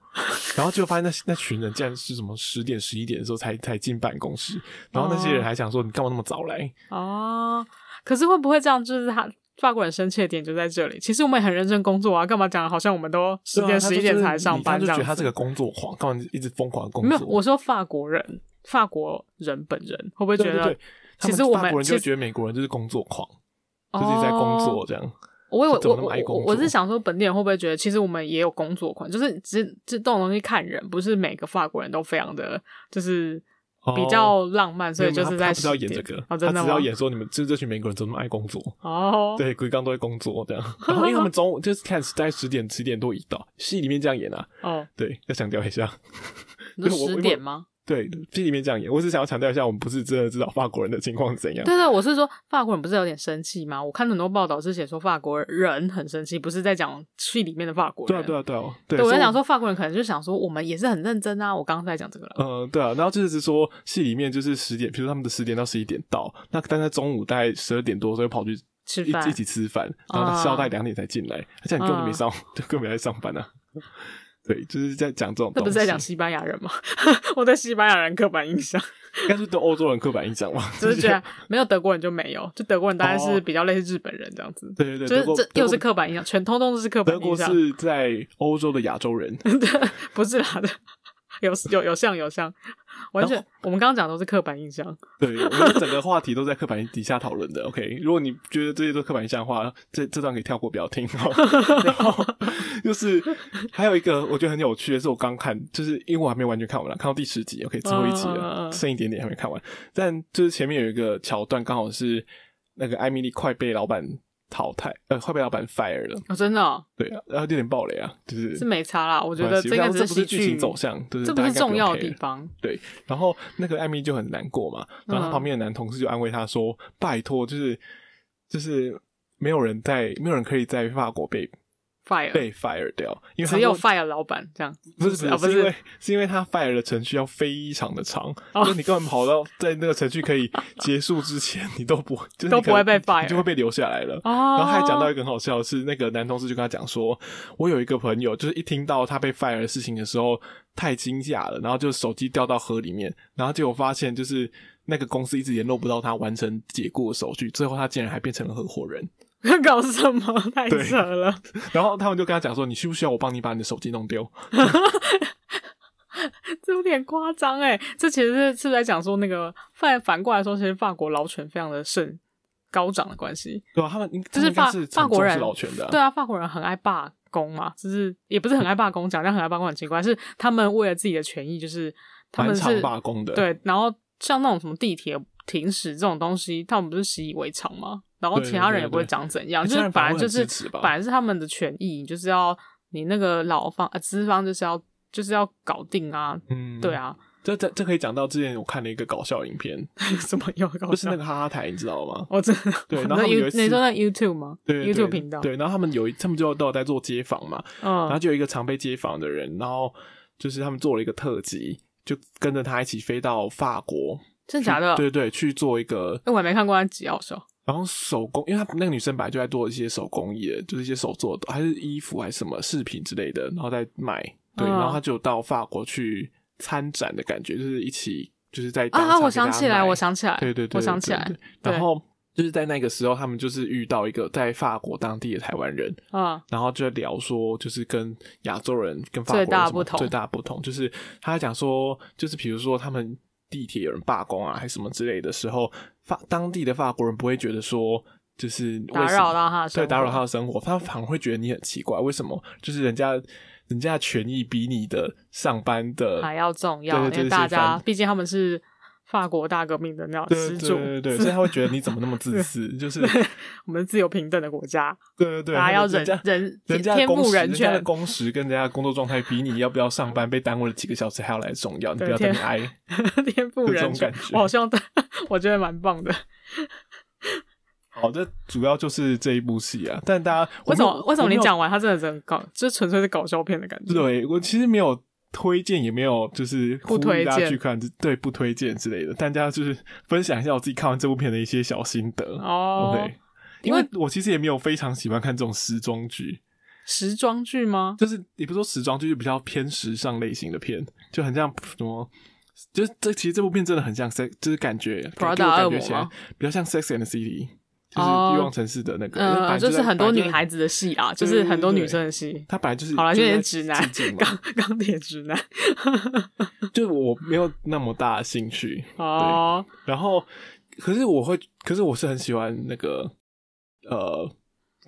然后就发现那那群人竟然是什么十点十一点的时候才才进办公室，然后那些人还想说你干嘛那么早来？哦，可是会不会这样？就是他。法国人生气的点就在这里。其实我们也很认真工作啊，干嘛讲好像我们都十点十一点才上班这样？他就觉得他这个工作狂，干嘛一直疯狂工作？没有，我说法国人，法国人本人会不会觉得？对对对，其实我们法国人就觉得美国人就是工作狂，就是在工作这样。我我我我是想说，本地人会不会觉得，其实我们也有工作狂，就是只这这种东西看人，不是每个法国人都非常的就是。比较浪漫，所以就是在不知道演这个，哦、他只要演说你们就这群美国人怎么爱工作哦，对，鬼刚都在工作这样，然后因为他们中午就是看在十点十点多一到，戏里面这样演啊，哦，对，要强调一下，十点吗？对，戏里面这样演。我只想要强调一下，我们不是真的知道法国人的情况是怎样。对对，我是说法国人不是有点生气吗？我看很多报道是写说法国人很生气，不是在讲戏里面的法国人。对啊，对啊，对啊。对，我在想说法国人可能就想说，我们也是很认真啊。我刚刚在讲这个了。嗯，对啊。然后就是说戏里面就是十点，比如说他们的十点到十一点到，那但在中午大概十二点多所以跑去吃饭，一起吃饭，然后他到大概两点才进来，而且你根本没上，就根本没在上班啊。对，就是在讲这种东西。这不是在讲西班牙人吗？我对西班牙人刻板印象，应该是对欧洲人刻板印象吧。就是觉得没有德国人就没有，就德国人当然是比较类似日本人这样子。对对对，就是这又是刻板印象，全通通都是刻板印象。德国是在欧洲的亚洲人，对，不是啦的。有有有像有像，完全我们刚刚讲的都是刻板印象。对，我们整个话题都在刻板印底下讨论的。OK，如果你觉得这些都是刻板印象的话，这这段可以跳过，不要听。然后就是还有一个我觉得很有趣的是，我刚看，就是因为我还没完全看完了，看到第十集，OK，最后一集了，剩一点点还没看完。但就是前面有一个桥段，刚好是那个艾米丽快被老板。淘汰，呃，快被老板 fire 了。哦，真的、哦？对啊，然后有点暴雷啊，就是是没差啦。我觉得这个这不是剧情走向，对，这不是重要的地方。对，然后那个艾米就很难过嘛，然后他旁边的男同事就安慰他说：“嗯、拜托，就是就是没有人在，没有人可以在法国被。” Fire 被 fire 掉，因为只有 fire 老板这样，不是不是，是因为是因为他 fire 的程序要非常的长，就你根本跑到在那个程序可以结束之前，你都不就是都不会被 fire，就会被留下来了。然后还讲到一个很好笑的是，那个男同事就跟他讲说，我有一个朋友，就是一听到他被 fire 的事情的时候，太惊吓了，然后就手机掉到河里面，然后结果发现就是那个公司一直联络不到他完成解雇的手续，最后他竟然还变成了合伙人。要 搞什么？太扯了。然后他们就跟他讲说：“你需不需要我帮你把你的手机弄丢？” 这有点夸张哎。这其实是是在讲说那个反反过来说，其实法国劳权非常的盛高涨的关系。对啊，他们就是法法国人劳权的。对啊，法国人很爱罢工嘛，就是也不是很爱罢工，讲这样很爱罢工很奇怪，是他们为了自己的权益，就是他们是罢工的。对，然后像那种什么地铁停驶这种东西，他们不是习以为常吗？然后其他人也不会讲怎样，就是本来就是本来是他们的权益，就是要你那个老方啊资方就是要就是要搞定啊，嗯，对啊，这这这可以讲到之前我看了一个搞笑影片，什么有搞笑？就是那个哈哈台，你知道吗？我真的对，然后有你说那 YouTube 吗？对，YouTube 频道对，然后他们有一他们就都有在做街访嘛，嗯，然后就有一个常被街访的人，然后就是他们做了一个特辑，就跟着他一起飞到法国，真的假的？对对，去做一个，哎，我还没看过那集，好笑。然后手工，因为他那个女生本来就在做一些手工艺，就是一些手做的，还是衣服还是什么饰品之类的，然后再卖。对，然后他就到法国去参展的感觉，就是一起就是在啊啊！我想起来，我想起来，对对对，我想起来。然后就是在那个时候，他们就是遇到一个在法国当地的台湾人啊，然后就聊说，就是跟亚洲人跟法国人最大不同，最大不同就是他讲说，就是比如说他们。地铁有人罢工啊，还是什么之类的时候，法当地的法国人不会觉得说，就是打扰到他，对，打扰他的生活，他反而会觉得你很奇怪，为什么？就是人家人家的权益比你的上班的还要重要，对对对，因为大家毕竟他们是。法国大革命的那种始祖，对对对，所以他会觉得你怎么那么自私？就是我们自由平等的国家，对对对，大家要人人人家天赋人权，人家的工时跟人家的工作状态比你要不要上班被耽误了几个小时还要来重要，你不要这么哀。天赋人权，我好像我觉得蛮棒的。好的，主要就是这一部戏啊，但大家为什么为什么你讲完他真的真搞，就纯粹是搞笑片的感觉？对我其实没有。推荐也没有，就是呼吁大家去看，对，不推荐之类的。大家就是分享一下我自己看完这部片的一些小心得哦。对，因为我其实也没有非常喜欢看这种时装剧。时装剧吗？就是也不是说时装剧，就比较偏时尚类型的片，就很像什么，就是这其实这部片真的很像 sex，就是感觉给我感觉起来比较像 Sex and the City。就是欲望城市的那个，嗯，就是很多女孩子的戏啊，就是很多女生的戏。他本来就是好了，有 点直男，钢钢铁直男。就我没有那么大的兴趣哦。然后，可是我会，可是我是很喜欢那个呃，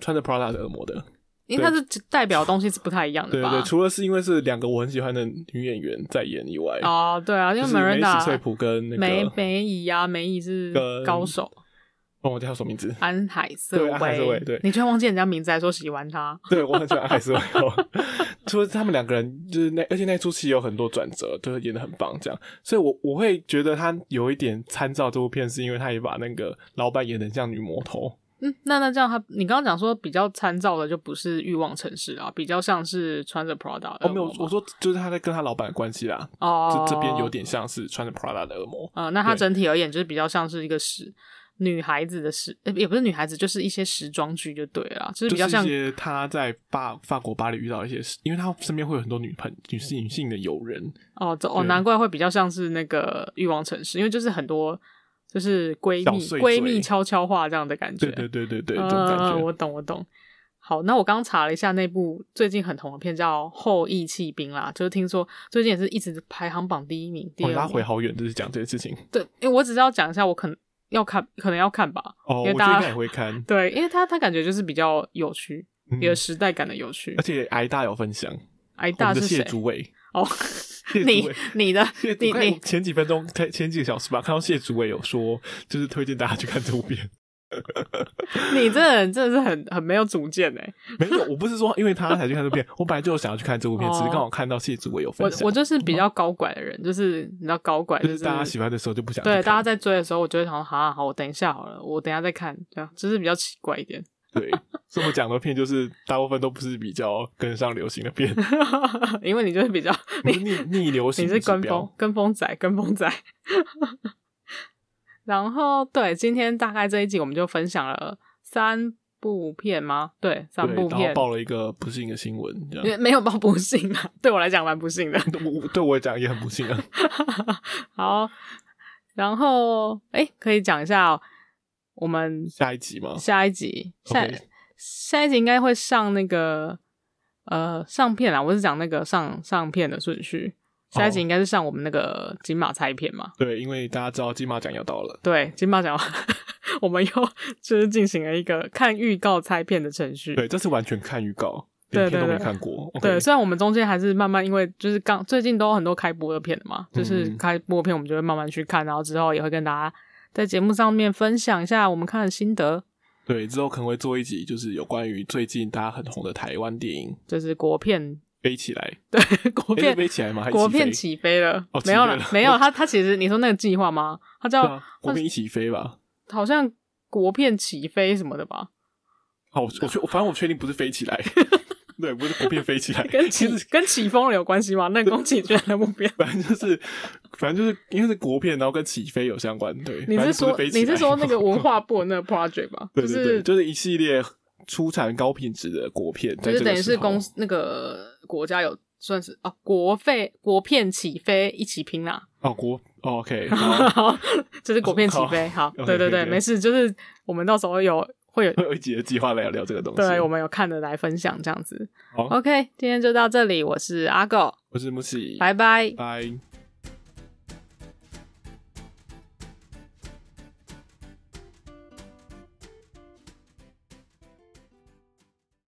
穿着 Prada 的恶魔的，因为它是代表的东西是不太一样的。对对，除了是因为是两个我很喜欢的女演员在演以外，哦，对啊，因为梅史翠普跟那个梅梅姨啊，梅姨是高手。我叫什么名字？安海瑟薇。对，安海瑟薇。对，你居然忘记人家名字，还说喜欢他。对，我很喜欢安海瑟薇。除了他们两个人，就是那而且那出戏有很多转折，就是演的很棒，这样。所以我我会觉得他有一点参照这部片，是因为他也把那个老板演的像女魔头。嗯，那那这样他，你刚刚讲说比较参照的就不是欲望城市啊，比较像是穿着 Prada 的。哦，没有，我说就是他在跟他老板的关系啦。哦，这这边有点像是穿着 Prada 的恶魔。呃，那他整体而言就是比较像是一个时女孩子的时，也不是女孩子，就是一些时装剧就对了，就是比较像就是一些他在巴法国巴黎遇到一些事，因为他身边会有很多女朋女性女性的友人。哦，这哦，难怪会比较像是那个欲望城市，因为就是很多。就是闺蜜闺蜜悄悄话这样的感觉，对对对对对，这种感觉。呃，我懂我懂。好，那我刚查了一下那部最近很红的片叫《后翼弃兵》啦，就是听说最近也是一直排行榜第一名。第二名。拉回好远，就是讲这些事情。对，因为我只是要讲一下，我可能要看，可能要看吧。哦，因为大家也会看。对，因为他他感觉就是比较有趣，嗯、有时代感的有趣。而且挨大有分享，挨大是谁？谢主伟哦。你你的你你前几分钟前前几个小时吧，看到谢主伟有说，就是推荐大家去看这部片。你这人真的是很很没有主见哎！没有，我不是说因为他才去看这部片，我本来就想要去看这部片，只是刚好看到谢祖伟有分享。我我就是比较高拐的人，就是你知道高拐，就是大家喜欢的时候就不想对，大家在追的时候，我就会想说，好好，我等一下好了，我等一下再看，这样就是比较奇怪一点。对，这么讲的片就是大部分都不是比较跟上流行的片，因为你就是比较逆逆流行，你是跟风跟风仔跟风仔。然后对，今天大概这一集我们就分享了三部片吗？对，三部片。然后报了一个不幸的新闻，这样没有报不幸啊，对我来讲蛮不幸的，我对我讲也很不幸啊。好，然后哎，可以讲一下哦。我们下一集吗？下一集，下下一集应该会上那个呃上片啊。我是讲那个上上片的顺序。下一集应该是上我们那个金马猜片嘛？对，因为大家知道金马奖要到了。对，金马奖，我们又就是进行了一个看预告猜片的程序。对，这是完全看预告，连片都没看过。对，对，对，Okay 对，虽然我们中间还是慢慢，因为就是刚最近都有很多开播的片嘛，就是开播片我们就会慢慢去看，然后之后也会跟大家。在节目上面分享一下我们看的心得。对，之后可能会做一集，就是有关于最近大家很红的台湾电影，就是国片飞起来。对，国片飞起来吗？还国片起飞了？哦、没有了，没有。他他其实你说那个计划吗？他叫、啊、国片一起飞吧？好像国片起飞什么的吧？好，我确反正我确定不是飞起来。对，不是国片飞起来，跟起跟起风了有关系吗？那宫崎骏的目标，反正就是，反正就是因为是国片，然后跟起飞有相关。对，你是说是你是说那个文化部那个 project 吧？对对对，就是就是一系列出产高品质的国片，就是等于是公那个国家有算是哦，国费国片起飞一起拼啦。哦，国 OK，好，这是国片起飞，好，对对对，没事，就是我们到时候有。会有 会有一集的计划来聊，聊这个东西，对，我们有看的来分享这样子。好，OK，今天就到这里，我是阿狗，我是木西，拜拜，拜。